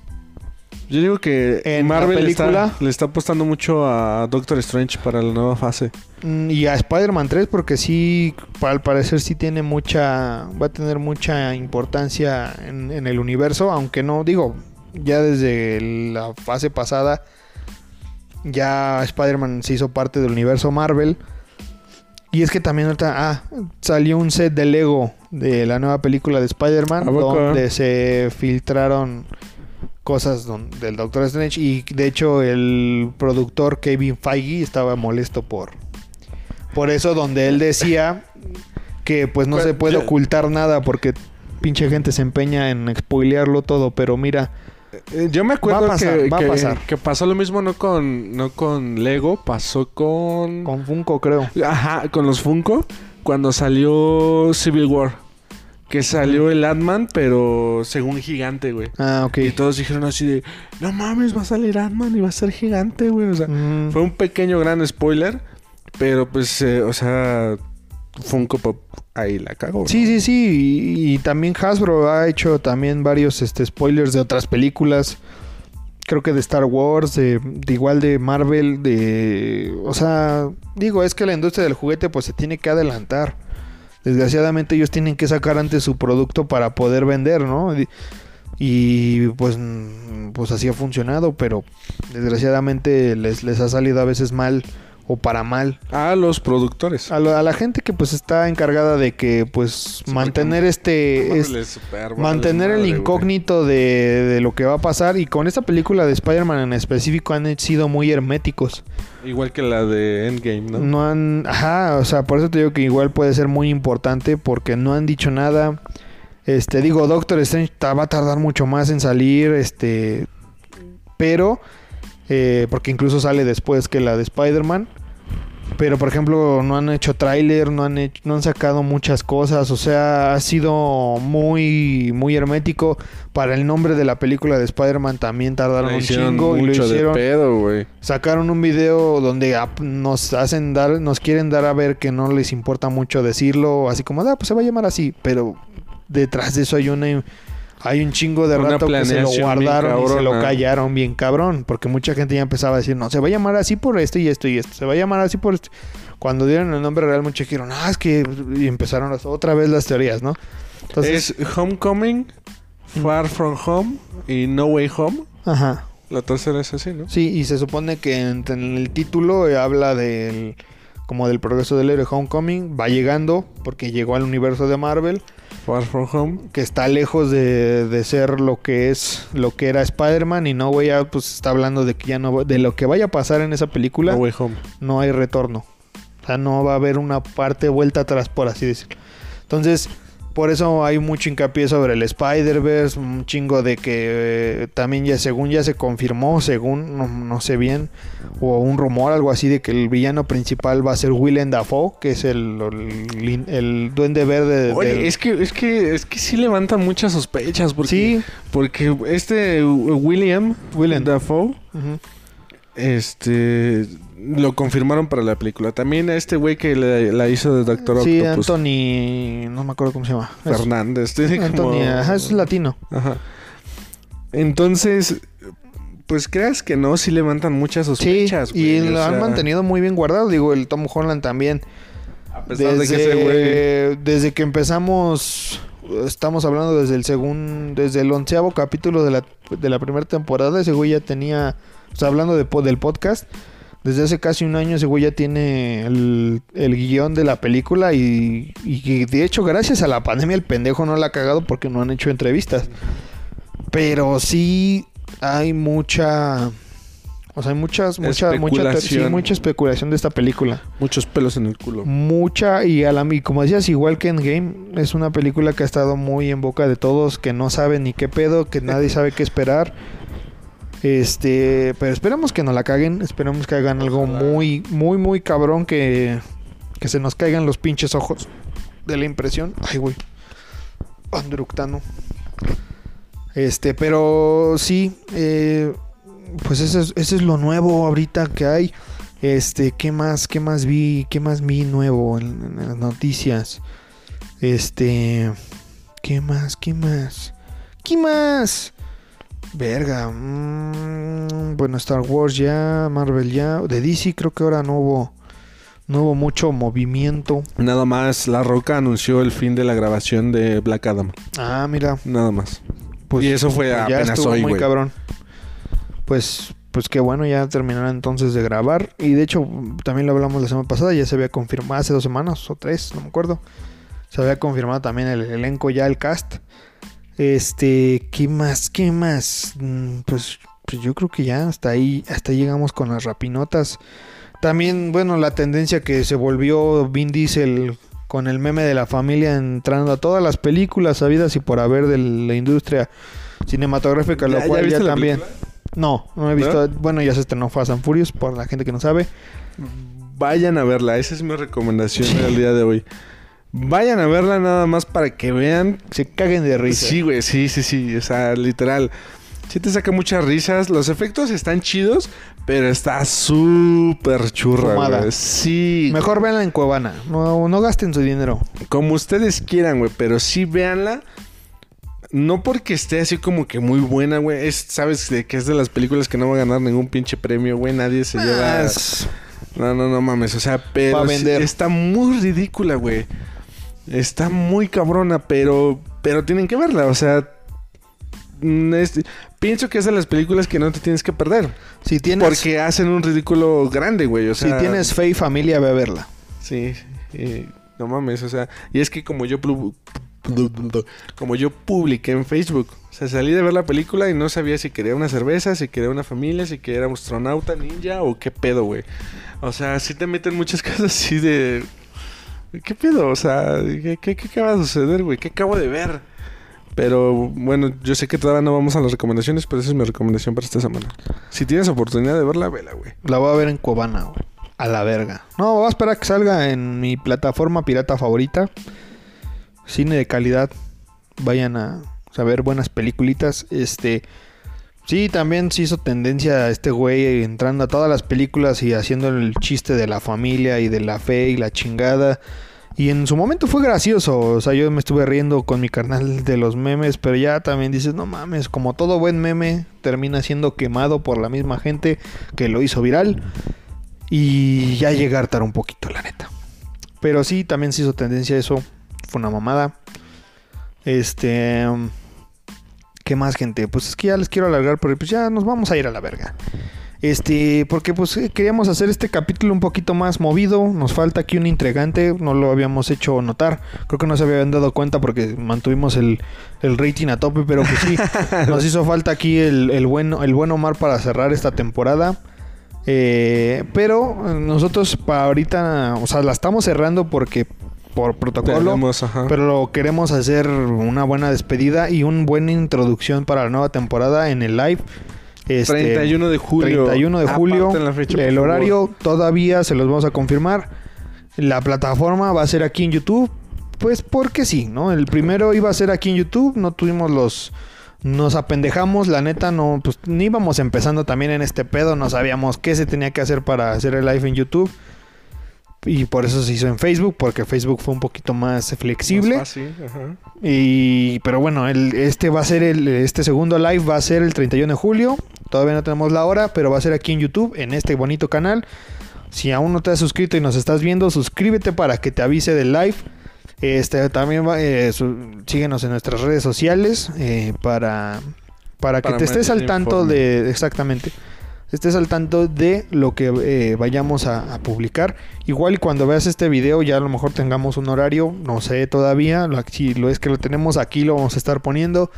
Yo digo que En la Marvel película- está- le está apostando mucho a Doctor Strange para la nueva fase. mm, y a Spider-Man 3 porque sí al parecer sí tiene mucha va a tener mucha importancia en, en el universo, aunque no digo ya desde la fase pasada, ya Spider-Man se hizo parte del universo Marvel. Y es que también ahorita, ah, salió un set de Lego de la nueva película de Spider-Man, donde se filtraron cosas don- del Doctor Strange. Y de hecho, el productor Kevin Feige estaba molesto por, por eso, donde él decía que pues no se puede yo- ocultar nada porque pinche gente se empeña en spoilearlo todo. Pero mira, Eh, Yo me acuerdo pasar, que, que- que pasó lo mismo no con, no con Lego, pasó con... con Funko creo. Ajá, con los Funko, cuando salió Civil War. Que salió el Ant-Man, pero según gigante, güey. Ah, ok. Y todos dijeron así de, no mames, va a salir Ant-Man y va a ser gigante, güey. O sea, Mm, fue un pequeño gran spoiler, pero pues, eh, o sea, Funko Pop ahí la cagó. ¿no? Sí, sí, sí. Y, y también Hasbro ha hecho también varios este, spoilers de otras películas. Creo que de Star Wars, de, de igual de Marvel, de... O sea, digo, es que la industria del juguete pues se tiene que adelantar. Desgraciadamente ellos tienen que sacar antes su producto para poder vender, ¿no? Y, y, pues, pues así ha funcionado, pero desgraciadamente les, les ha salido a veces mal o para mal. A los productores. A, lo- a la gente que pues está encargada de que pues Sí, mantener este... Es- super mantener el incógnito de, de lo que va a pasar y con esta película de Spider-Man en específico han sido muy herméticos. Igual que la de Endgame, ¿no? No han, ajá, o sea, por eso te digo que igual puede ser muy importante porque no han dicho nada. Este, digo, Doctor Strange va a tardar mucho más en salir, este, pero eh, porque incluso sale después que la de Spider-Man. Pero por ejemplo, no han hecho tráiler, no han hecho, no han sacado muchas cosas, o sea, ha sido muy muy hermético. Para el nombre de la película de Spider-Man también tardaron un chingo y lo de hicieron pedo, güey. sacaron un video donde nos hacen dar, nos quieren dar a ver que no les importa mucho decirlo, así como, ah, pues se va a llamar así, pero detrás de eso hay una hay un chingo de rato que se lo guardaron y se lo callaron bien cabrón, porque mucha gente ya empezaba a decir, no, se va a llamar así por esto y esto y esto, se va a llamar así por esto. Cuando dieron el nombre real, muchos dijeron, ah, es que y empezaron las- otra vez las teorías, ¿no? Entonces, es Homecoming, Far From Home y No Way Home. ajá. La tercera es así, ¿no? Sí, y se supone que en, en el título habla del como del progreso del héroe Homecoming, va llegando porque llegó al universo de Marvel, Far From Home. que está lejos de, de ser lo que es lo que era Spider-Man y no voy a pues está hablando de que ya no de lo que vaya a pasar en esa película No Way Home. no hay retorno. O sea, no va a haber una parte vuelta atrás, por así decirlo. Entonces, por eso hay mucho hincapié sobre el Spider-Verse, un chingo de que eh, también ya según ya se confirmó, según no, no sé bien, o un rumor, algo así, de que el villano principal va a ser Willem Dafoe, que es el, el, el duende verde. de- Oye, del- es que, es que, es que sí levantan muchas sospechas. Porque, Sí. Porque este William, Willem. Dafoe, este, lo confirmaron para la película. También a este güey que le- la hizo de Doctor Sí, Octopus. Anthony, no me acuerdo cómo se llama. Es- Fernández. como- Anthony, ajá, es latino. Ajá. Entonces, pues creas que no, sí levantan muchas sospechas. sí, y güey, lo han mantenido muy bien guardado. Digo, el Tom Holland también. A pesar de Desde, que ese güey. desde que empezamos, estamos hablando desde el segundo, desde el onceavo capítulo de la, de la primera temporada, ese güey ya tenía, o sea, hablando de, del podcast, desde hace casi un año ese güey ya tiene el, el guion de la película y, de hecho gracias a la pandemia el pendejo no la ha cagado porque no han hecho entrevistas. Pero sí hay mucha... O sea, hay muchas, mucha, sí, mucha especulación de esta película. Muchos pelos en el culo. Mucha y a la y como decías, igual que Endgame, es una película que ha estado muy en boca de todos, que no saben ni qué pedo, que nadie sabe qué esperar. Este, pero esperamos que no la caguen, esperamos que hagan algo muy, muy, muy cabrón que, que se nos caigan los pinches ojos de la impresión. Ay, güey. Andructano. Este, pero sí, eh, pues eso es, eso es lo nuevo ahorita que hay. Este, ¿qué más, qué más vi, qué más vi nuevo en, en las noticias? Este, ¿qué más, qué más? ¿Qué más? Verga, mm, bueno, Star Wars ya, Marvel ya, de DC creo que ahora no hubo, no hubo mucho movimiento. Nada más, La Roca anunció el fin de la grabación de Black Adam. Ah, mira, Nada más. pues, y eso fue pues, ya apenas estuvo hoy, muy cabrón. Pues, pues qué bueno, ya terminaron entonces de grabar. Y de hecho, también lo hablamos la semana pasada, ya se había confirmado, hace dos semanas o tres, no me acuerdo. Se había confirmado también el elenco, ya el cast. Este, ¿qué más? ¿Qué más? Mm, Pues, pues yo creo que ya hasta ahí, hasta ahí llegamos con las rapinotas. También, bueno, la tendencia que se volvió Vin Diesel con el meme de la familia entrando a todas las películas sabidas y por haber de la industria cinematográfica, ¿Ya- lo ya cual ya, también. película? No, no he visto. Bueno, ya se estrenó Fast and Furious, por la gente que no sabe. Vayan a verla, esa es mi recomendación del día de hoy. Vayan a verla nada más para que vean. Se caguen de risa. Sí, güey, sí, sí, sí. O sea, literal. Sí te saca muchas risas. Los efectos están chidos, pero está súper churra, güey. Sí. Mejor véanla en Cuevana. No, no gasten su dinero. Como ustedes quieran, güey, pero sí véanla. No porque esté así como que muy buena, güey. Es, sabes de que es de las películas que no va a ganar ningún pinche premio, güey. Nadie se lleva. Ah, es- No, no, no mames. O sea, pero sí está muy ridícula, güey. Está muy cabrona, pero pero tienen que verla, o sea, mm, pienso que es de las películas que no te tienes que perder, Si tienes, porque hacen un ridículo grande, güey, o sea, si tienes fe y familia, ve a verla. sí, eh, no mames, o sea, y es que como yo como yo publiqué en Facebook, o sea, salí de ver la película y no sabía si quería una cerveza, si quería una familia, si quería un astronauta, ninja o qué pedo, güey. O sea, sí te meten muchas cosas así de ¿Qué pedo? O sea, ¿qué, qué, qué acaba de suceder, güey? ¿Qué acabo de ver? Pero bueno, yo sé que todavía no vamos a las recomendaciones, pero esa es mi recomendación para esta semana. Si tienes oportunidad de verla, vela, güey. La voy a ver en Cuevana, güey. A la verga. No, voy a esperar que salga en mi plataforma pirata favorita. Cine de calidad. Vayan a, ver buenas peliculitas. Este. Sí, también se hizo tendencia a este güey entrando a todas las películas y haciendo el chiste de la familia y de la fe y la chingada. Y en su momento fue gracioso. O sea, yo me estuve riendo con mi carnal de los memes, pero ya también dices, no mames, como todo buen meme termina siendo quemado por la misma gente que lo hizo viral. Y ya llega a hartar un poquito, la neta. Pero sí, también se hizo tendencia a eso. Fue una mamada. Este. ¿Qué más, gente? Pues es que ya les quiero alargar, pero pues ya nos vamos a ir a la verga. Este, porque pues eh, queríamos hacer este capítulo un poquito más movido. Nos falta aquí un intrigante, no lo habíamos hecho notar. Creo que no se habían dado cuenta porque mantuvimos el, el rating a tope, pero pues sí, nos hizo falta aquí el, el buen, el buen Omar para cerrar esta temporada. Eh, pero eh, nosotros para ahorita, o sea, la estamos cerrando porque por protocolo. Tenemos. Pero queremos hacer una buena despedida y una buena introducción para la nueva temporada en el live. Este, 31 de julio. 31 de julio. La fecha, por el favor. horario todavía se los vamos a confirmar. La plataforma va a ser aquí en YouTube. Pues porque sí, ¿no? El primero iba a ser aquí en YouTube. No tuvimos los... Nos apendejamos, la neta, no, pues ni íbamos empezando también en este pedo, no sabíamos qué se tenía que hacer para hacer el live en YouTube. Y por eso se hizo en Facebook, porque Facebook fue un poquito más flexible. Más fácil, ajá. Y, pero bueno, el, este va a ser el, este segundo live va a ser el 31 de julio. Todavía no tenemos la hora, pero va a ser aquí en YouTube, en este bonito canal. Si aún no te has suscrito y nos estás viendo, suscríbete para que te avise del live. Este también va, eh, su- síguenos en nuestras redes sociales eh, para, para que te estés al tanto informe. de exactamente estés al tanto de lo que eh, vayamos a, publicar. Igual cuando veas este video ya a lo mejor tengamos un horario, no sé todavía, lo- si lo es que lo tenemos aquí lo vamos a estar poniendo.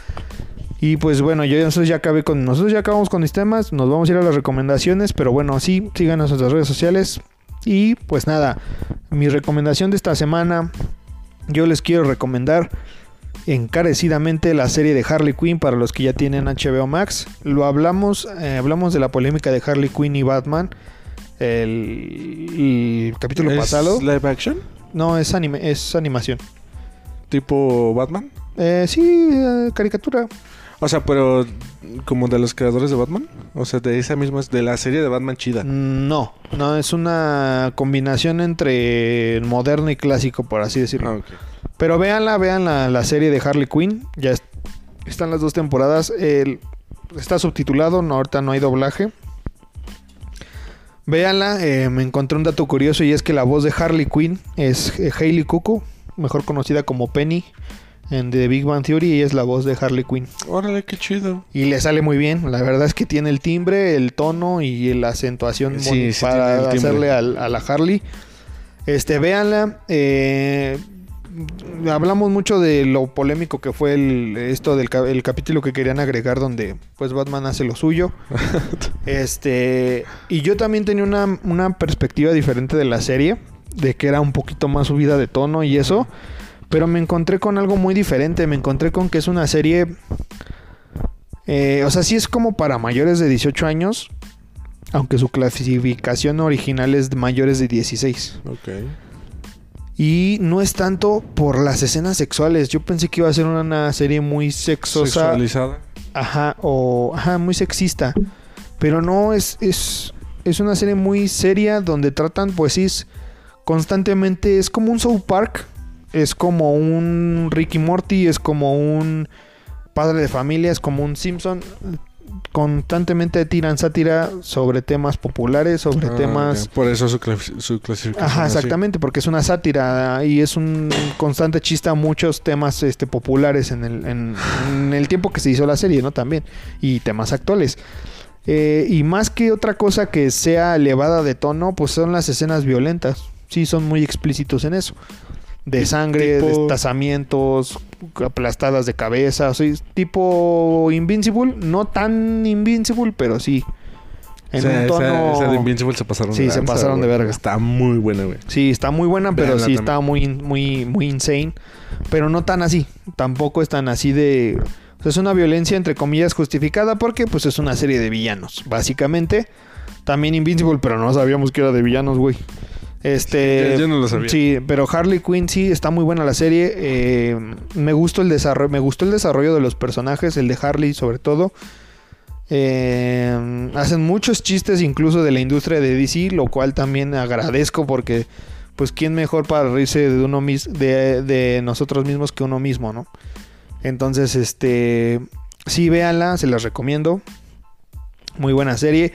Y pues bueno, yo nosotros ya acabé con nosotros ya acabamos con mis temas, nos vamos a ir a las recomendaciones, pero bueno, sí, síganos en nuestras redes sociales y pues nada, mi recomendación de esta semana yo les quiero recomendar encarecidamente la serie de Harley Quinn para los que ya tienen HBO Max. Lo hablamos, eh, hablamos de la polémica de Harley Quinn y Batman. El, el capítulo ¿Es pasado. live action? No, es anime, es animación. ¿Tipo Batman? Eh, sí, eh, caricatura. O sea, pero como de los creadores de Batman. O sea, de esa misma, de la serie de Batman chida. No, no, es una combinación entre moderno y clásico, por así decirlo. Ah, ok. Pero véanla, vean la, la serie de Harley Quinn. Ya es- están las dos temporadas. El- está subtitulado, no, ahorita no hay doblaje. Véanla, eh, me encontré un dato curioso y es que la voz de Harley Quinn es eh, Hailey Cuckoo, mejor conocida como Penny en The Big Bang Theory y es la voz de Harley Quinn. Órale, qué chido. Y le sale muy bien. La verdad es que tiene el timbre, el tono y la acentuación Sí, para hacerle al- a, la Harley. Este, véanla. eh, hablamos mucho de lo polémico que fue el, esto del ca- el capítulo que querían agregar donde pues Batman hace lo suyo. este, y yo también tenía una, una perspectiva diferente de la serie, de que era un poquito más subida de tono y eso. Pero me encontré con algo muy diferente. Me encontré con que es una serie. eh, o sea, sí es como para mayores de 18 años. Aunque su clasificación original es de mayores de 16. Ok. Y no es tanto por las escenas sexuales. Yo pensé que iba a ser una serie muy sexosa. Sexualizada. Ajá, o ajá, muy sexista. Pero no, es, es, es una serie muy seria donde tratan, pues sí, constantemente, es como un South Park, es como un Ricky Morty, es como un padre de familia, es como un Simpson. Constantemente tiran sátira sobre temas populares, sobre Ah, temas... Por eso su, clas- su clasificación. Ajá, así. exactamente, porque es una sátira y es un constante chiste a muchos temas este, populares en el, en, en el tiempo que se hizo la serie, ¿no? También, y temas actuales. Eh, y más que otra cosa que sea elevada de tono, pues son las escenas violentas. Sí, son muy explícitos en eso. De sangre, tipo- destazamientos, aplastadas de cabeza. O sea, tipo Invincible, no tan Invincible, pero sí. En un tono... esa de Invincible se pasaron Sí, de se pasaron de verga. Está muy buena, güey. Sí, está muy buena, pero sí también. está muy, muy, muy insane. Pero no tan así. Tampoco es tan así de. o sea, es una violencia entre comillas justificada porque pues es una serie de villanos, básicamente. También Invincible, pero no sabíamos que era de villanos, güey. Este. Yo- yo no lo sabía. Sí, pero Harley Quinn sí está muy buena la serie. Eh, me gustó el desarrollo, me gustó el desarrollo de los personajes, el de Harley sobre todo. Eh, hacen muchos chistes incluso de la industria de DC, lo cual también agradezco porque, pues, ¿quién mejor para reírse de uno mis de, de nosotros mismos que uno mismo, ¿no? Entonces, este, sí, véanla, se las recomiendo. Muy buena serie.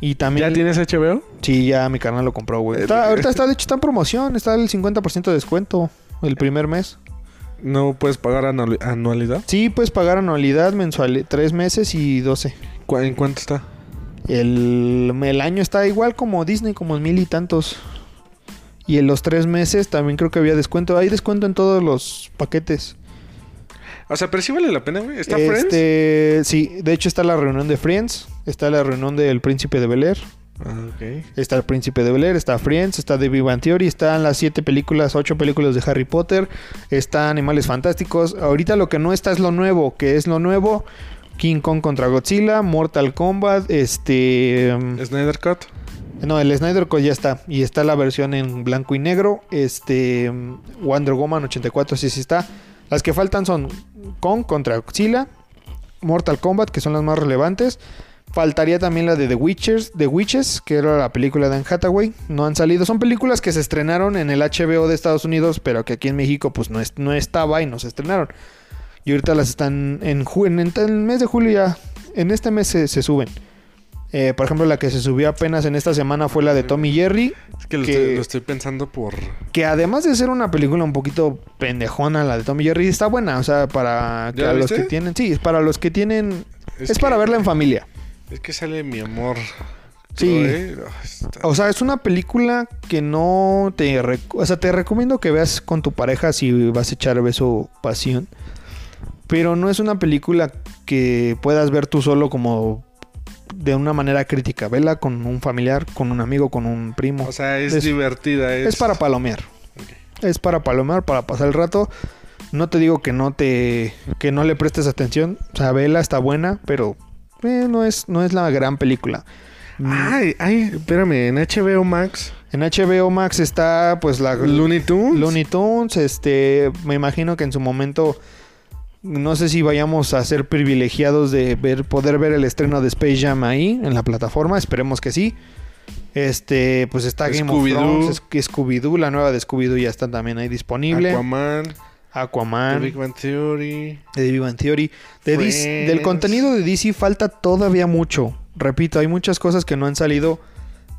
Y también... ¿Ya tienes HBO? Sí, ya mi canal lo compró, güey. Está- ahorita está, de hecho, está en promoción. Está el 50% de descuento el primer mes. ¿No puedes pagar anual- anualidad? Sí, puedes pagar anualidad mensual, tres meses y 12. ¿Cu- ¿En cuánto está? El, el año está igual como Disney, como en mil y tantos. Y en los tres meses también creo que había descuento. Hay descuento en todos los paquetes. O sea, pero sí vale la pena, güey. ¿Está Friends? este, Sí, de hecho está la reunión de Friends. Está la reunión del Príncipe de Bel Air. Ah, ok. Está el Príncipe de Bel Air, está Friends, está The Big Bang Theory, están las siete películas, ocho películas de Harry Potter, está Animales Fantásticos. Ahorita lo que no está es lo nuevo, que es lo nuevo. King Kong contra Godzilla, Mortal Kombat, este... Snyder Cut. No, el Snyder Cut ya está. Y está la versión en blanco y negro. Este. Wonder Woman 84, sí, sí está. Las que faltan son Kong contra Godzilla. Mortal Kombat, que son las más relevantes. Faltaría también la de The Witchers, The Witches, que era la película de Anne Hathaway. No han salido. Son películas que se estrenaron en el HBO de Estados Unidos, pero que aquí en México pues no, es- no estaba y no se estrenaron. Y ahorita las están en, en, en el mes de julio ya. En este mes se suben. Eh, por ejemplo, la que se subió apenas en esta semana fue la de Tommy Jerry. Es que lo, Que- Estoy, lo estoy pensando por... Que además de ser una película un poquito pendejona, la de Tommy Jerry está buena. O sea, para que ¿Ya a la los que tienen. Sí, es para los que tienen. Es, que- para verla en familia. Es que sale mi amor. Sí. Está- O sea, es una película que no te... O sea, te recomiendo que veas con tu pareja si vas a echar beso pasión. Pero no es una película que puedas ver tú solo como de una manera crítica. Vela con un familiar, con un amigo, con un primo. O sea, es, Es- divertida. Es, Es para palomear. Es para palomear, para pasar el rato. No te digo que no te que no le prestes atención. O sea, vela está buena, pero eh, no es no es la gran película. Ay, ay, espérame. En HBO Max. En HBO Max está pues la Looney Tunes. Looney Tunes, este, me imagino que en su momento no sé si vayamos a ser privilegiados de ver poder ver el estreno de Space Jam ahí en la plataforma, esperemos que sí. Este, pues está Game of. Thrones, Scooby-Doo, la nueva de Scooby-Doo ya está también ahí disponible. Aquaman. The Aquaman, Big Bang Theory. de Big Bang Theory. De DC Friends. del contenido de DC falta todavía mucho. Repito, hay muchas cosas que no han salido.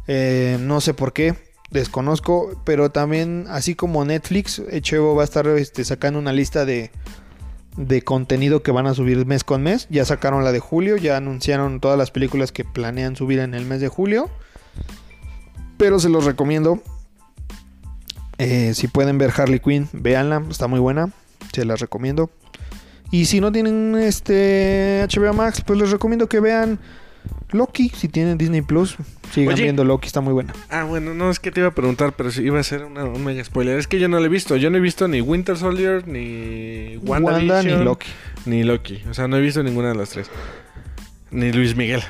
eh, no sé por qué. Desconozco. Pero también, así como Netflix, HBO va a estar este, sacando una lista de, de contenido que van a subir mes con mes. Ya sacaron la de julio, ya anunciaron todas las películas que planean subir en el mes de julio. Pero se los recomiendo. Eh, si pueden ver Harley Quinn, véanla, está muy buena. Se las recomiendo. Y si no tienen este HBO Max, pues les recomiendo que vean Loki. Si tienen Disney Plus, sigan Oye. viendo Loki, está muy buena. Ah, bueno, no, es que te iba a preguntar, pero si iba a ser una- un mega spoiler. Es que yo no lo he visto. Yo no he visto ni Winter Soldier, ni Wanda ni Loki. Ni Loki. O sea, no he visto ninguna de las tres. Ni Luis Miguel.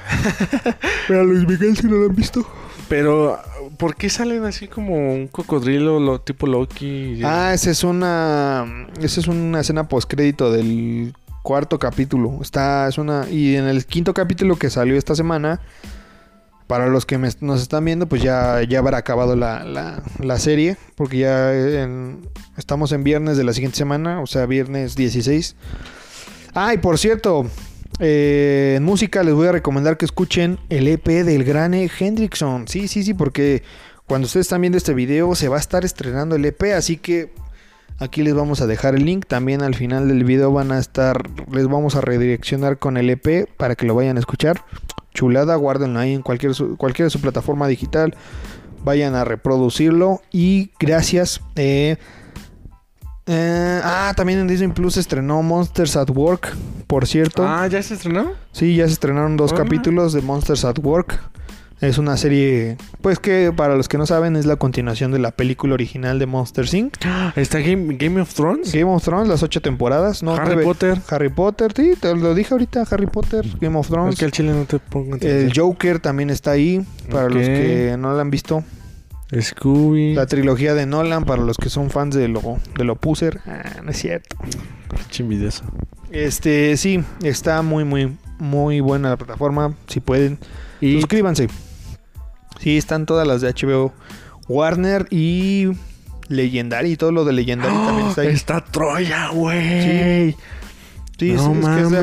Pero Luis Miguel si no lo han visto. Pero, ¿por qué salen así como un cocodrilo lo, tipo Loki? Ah, esa es una. Esa es una escena postcrédito del cuarto capítulo. Está, es una. Y en el quinto capítulo que salió esta semana. Para los que nos están viendo, pues ya, ya habrá acabado la, la- serie. Porque ya estamos en viernes de la siguiente semana. O sea, viernes 16. Ah, y por cierto. eh, en música les voy a recomendar que escuchen el EP del gran. Hendrickson. Sí, sí, sí, porque cuando ustedes están viendo este video se va a estar estrenando el EP, así que aquí les vamos a dejar el link. También al final del video van a estar, les vamos a redireccionar con el EP para que lo vayan a escuchar. Chulada, guárdenlo ahí en cualquier, su- cualquier de su plataforma digital. Vayan a reproducirlo y gracias. eh, eh, ah, también en Disney Plus se estrenó Monsters at Work, por cierto. Ah, ¿ya se estrenó? Sí, ya se estrenaron dos capítulos de Monsters at Work. Es una serie, pues que para los que no saben es la continuación de la película original de Monsters Inc. ¿Está Game, Game of Thrones? Game of Thrones, las ocho temporadas, ¿no? Harry Potter. Harry Potter, sí, te lo dije ahorita, Harry Potter, Game of Es Thrones. que al chile no te pongo El Joker también está ahí, para los que no la han visto. Scooby. La trilogía de Nolan, para los que son fans de lo, de lo Puser. Ah, no es cierto. Envidioso. Este, sí, está muy, muy, muy buena la plataforma. Si pueden, Y Suscríbanse. Sí, están todas las de HBO Warner y Legendary. Y todo lo de Legendary también está ahí. Está Troya, güey. Sí, es- no es, que es de-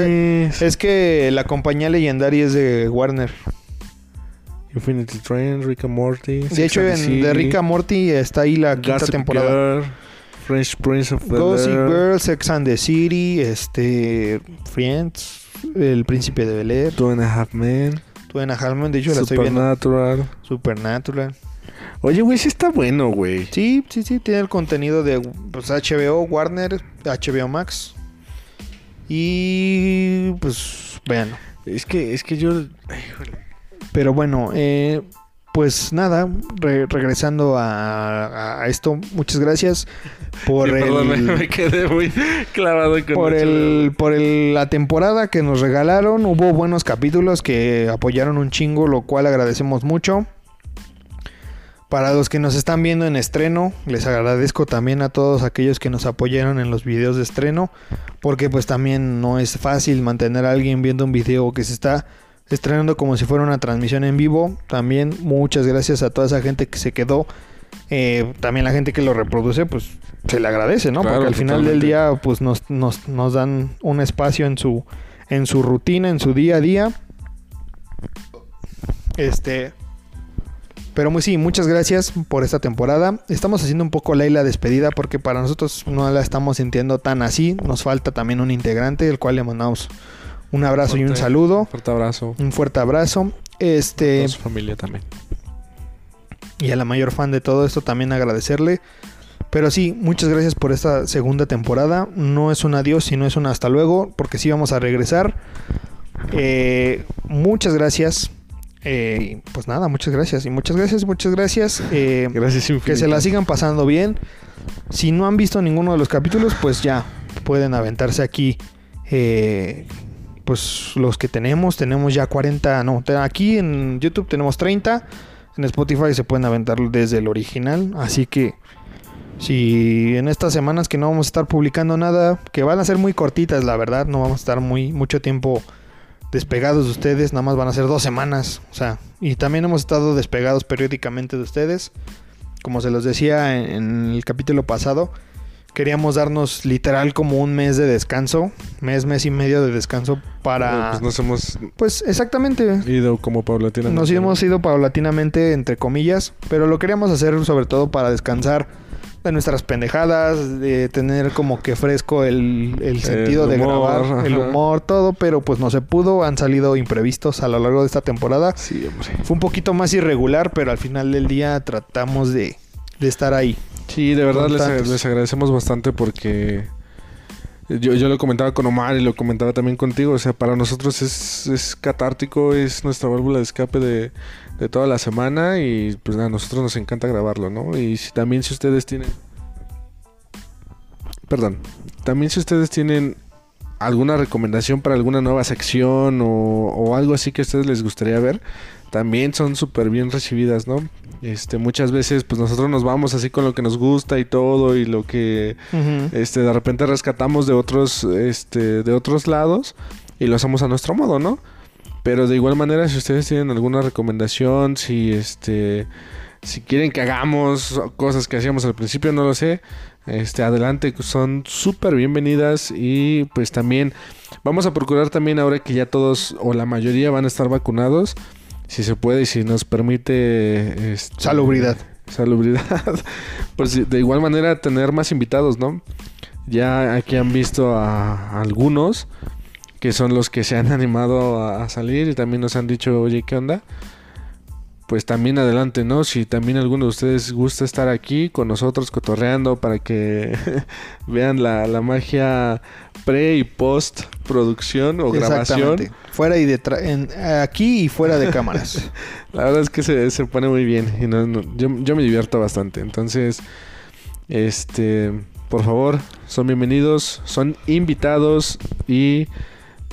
mames. es que la compañía Legendary es de Warner. Infinity Train, Rick and Morty. De hecho, en de Rick and Morty está ahí la quinta Gossip temporada. Girl, Fresh Prince of Gossip Girl, Sex and the City, este, Friends, El Príncipe de Bel Air, Two and a Half Men, Tú en Harmon, de hecho la estoy viendo. Supernatural. Supernatural. Oye, güey, sí está bueno, güey. Sí, sí, sí, tiene el contenido de pues, HBO, Warner, HBO Max. Y pues, vean. Es que, es que yo... ay. Pero bueno, eh, pues nada, re- regresando a, a esto, muchas gracias por Sí, el... perdón, me, quedé muy clavado con por el, por el- la temporada que nos regalaron, hubo buenos capítulos que apoyaron un chingo, lo cual agradecemos mucho. Para los que nos están viendo en estreno, les agradezco también a todos aquellos que nos apoyaron en los videos de estreno, porque pues también no es fácil mantener a alguien viendo un video que se está estrenando como si fuera una transmisión en vivo. También muchas gracias a toda esa gente que se quedó. Eh, también la gente que lo reproduce, pues se le agradece, ¿no? Claro, Porque al final del día, pues nos, nos, nos dan un espacio en su, en su rutina, en su día a día. Este. Pero muy sí, muchas gracias por esta temporada. Estamos haciendo un poco la la despedida porque para nosotros no la estamos sintiendo tan así. Nos falta también un integrante, el cual le mandamos un abrazo y un saludo. Fuerte abrazo. Un fuerte abrazo. Este. A su familia también. y a la mayor fan de todo esto también agradecerle. Pero sí, muchas gracias por esta segunda temporada. No es un adiós, sino es un hasta luego, porque sí vamos a regresar. Eh, muchas gracias. Eh, pues nada, muchas gracias. Y muchas gracias, muchas gracias. Eh, Gracias que infinitas. se la sigan pasando bien. Si no han visto ninguno de los capítulos, pues ya pueden aventarse aquí. eh, pues los que tenemos, tenemos ya 40, no, aquí en YouTube tenemos 30. En Spotify se pueden aventar desde el original. Así que si en estas semanas que no vamos a estar publicando nada, que van a ser muy cortitas, la verdad, no vamos a estar muy mucho tiempo despegados de ustedes, nada más van a ser dos semanas, o sea, y también hemos estado despegados periódicamente de ustedes, como se los decía en, en el capítulo pasado, queríamos darnos literal como un mes de descanso, mes, mes y medio de descanso para, Pues nos hemos pues exactamente, ido como paulatinamente. nos hemos ido paulatinamente, entre comillas, pero lo queríamos hacer sobre todo para descansar de nuestras pendejadas, de tener como que fresco el, el sentido de humor, grabar, el humor, todo, pero pues no se pudo, han salido imprevistos a lo largo de esta temporada. Sí, hombre. Fue un poquito más irregular, pero al final del día tratamos de, de estar ahí. Sí, de verdad les, les agradecemos bastante porque yo, yo lo comentaba con Omar y lo comentaba también contigo. O sea, para nosotros es, es catártico, es nuestra válvula de escape de, de toda la semana y pues a nosotros nos encanta grabarlo, ¿no? Y si, también si ustedes tienen... Perdón. También si ustedes tienen alguna recomendación para alguna nueva sección o, o algo así que a ustedes les gustaría ver, también son súper bien recibidas, ¿no? Este, muchas veces pues nosotros nos vamos así con lo que nos gusta y todo y lo que este de repente rescatamos de otros este de otros lados y lo hacemos a nuestro modo, ¿no? Pero de igual manera si ustedes tienen alguna recomendación, si este si quieren que hagamos cosas que hacíamos al principio, no lo sé, este adelante, son súper bienvenidas y pues también vamos a procurar también ahora que ya todos o la mayoría van a estar vacunados, si se puede y si nos permite este, Salubridad. salubridad, pues de igual manera tener más invitados, ¿no? Ya aquí han visto a algunos que son los que se han animado a, salir y también nos han dicho, oye, ¿qué onda? Pues también adelante, ¿no? Si también alguno de ustedes gusta estar aquí con nosotros cotorreando para que vean la, la magia pre y post producción o grabación. Fuera y detrás, aquí y fuera de cámaras. La verdad es que se, se pone muy bien y no- no- yo, yo me divierto bastante. Entonces, este, por favor, son bienvenidos, son invitados y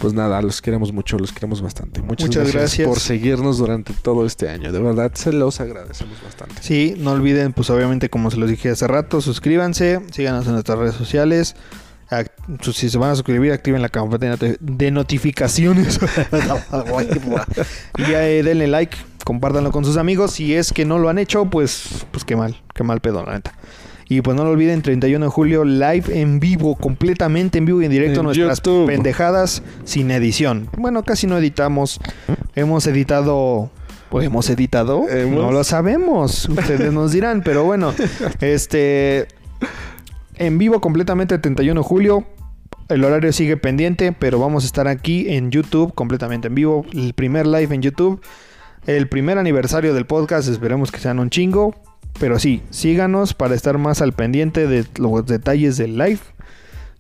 pues nada, los queremos mucho, los queremos bastante. Muchas, Muchas gracias, gracias. por seguirnos durante todo este año. De verdad, se los agradecemos bastante. Sí, no olviden, pues obviamente, como se los dije hace rato, suscríbanse, síganos en nuestras redes sociales. Ac- pues, Si se van a suscribir, activen la campana de de notificaciones. y ya, eh, denle like, compártanlo con sus amigos. Si es que no lo han hecho, pues, pues qué mal, qué mal pedo, la neta. Y pues no lo olviden, 31 de julio, live en vivo, completamente en vivo y en directo, En nuestras YouTube. pendejadas sin edición. Bueno, casi no editamos. Hemos editado. Pues hemos editado. Hemos. No lo sabemos. Ustedes nos dirán, pero bueno. Este. En vivo completamente el 31 de julio. El horario sigue pendiente, pero vamos a estar aquí en YouTube completamente en vivo. El primer live en YouTube. El primer aniversario del podcast. Esperemos que sean un chingo. Pero sí, síganos para estar más al pendiente de los detalles del live.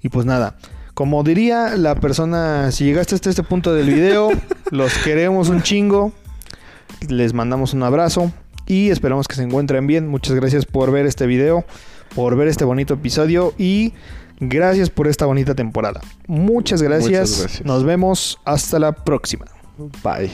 Y pues nada. Como diría la persona, si llegaste hasta este punto del video, los queremos un chingo. Les mandamos un abrazo y esperamos que se encuentren bien. Muchas gracias por ver este video, por ver este bonito episodio y gracias por esta bonita temporada. Muchas gracias. Muchas gracias. Nos vemos hasta la próxima. Bye.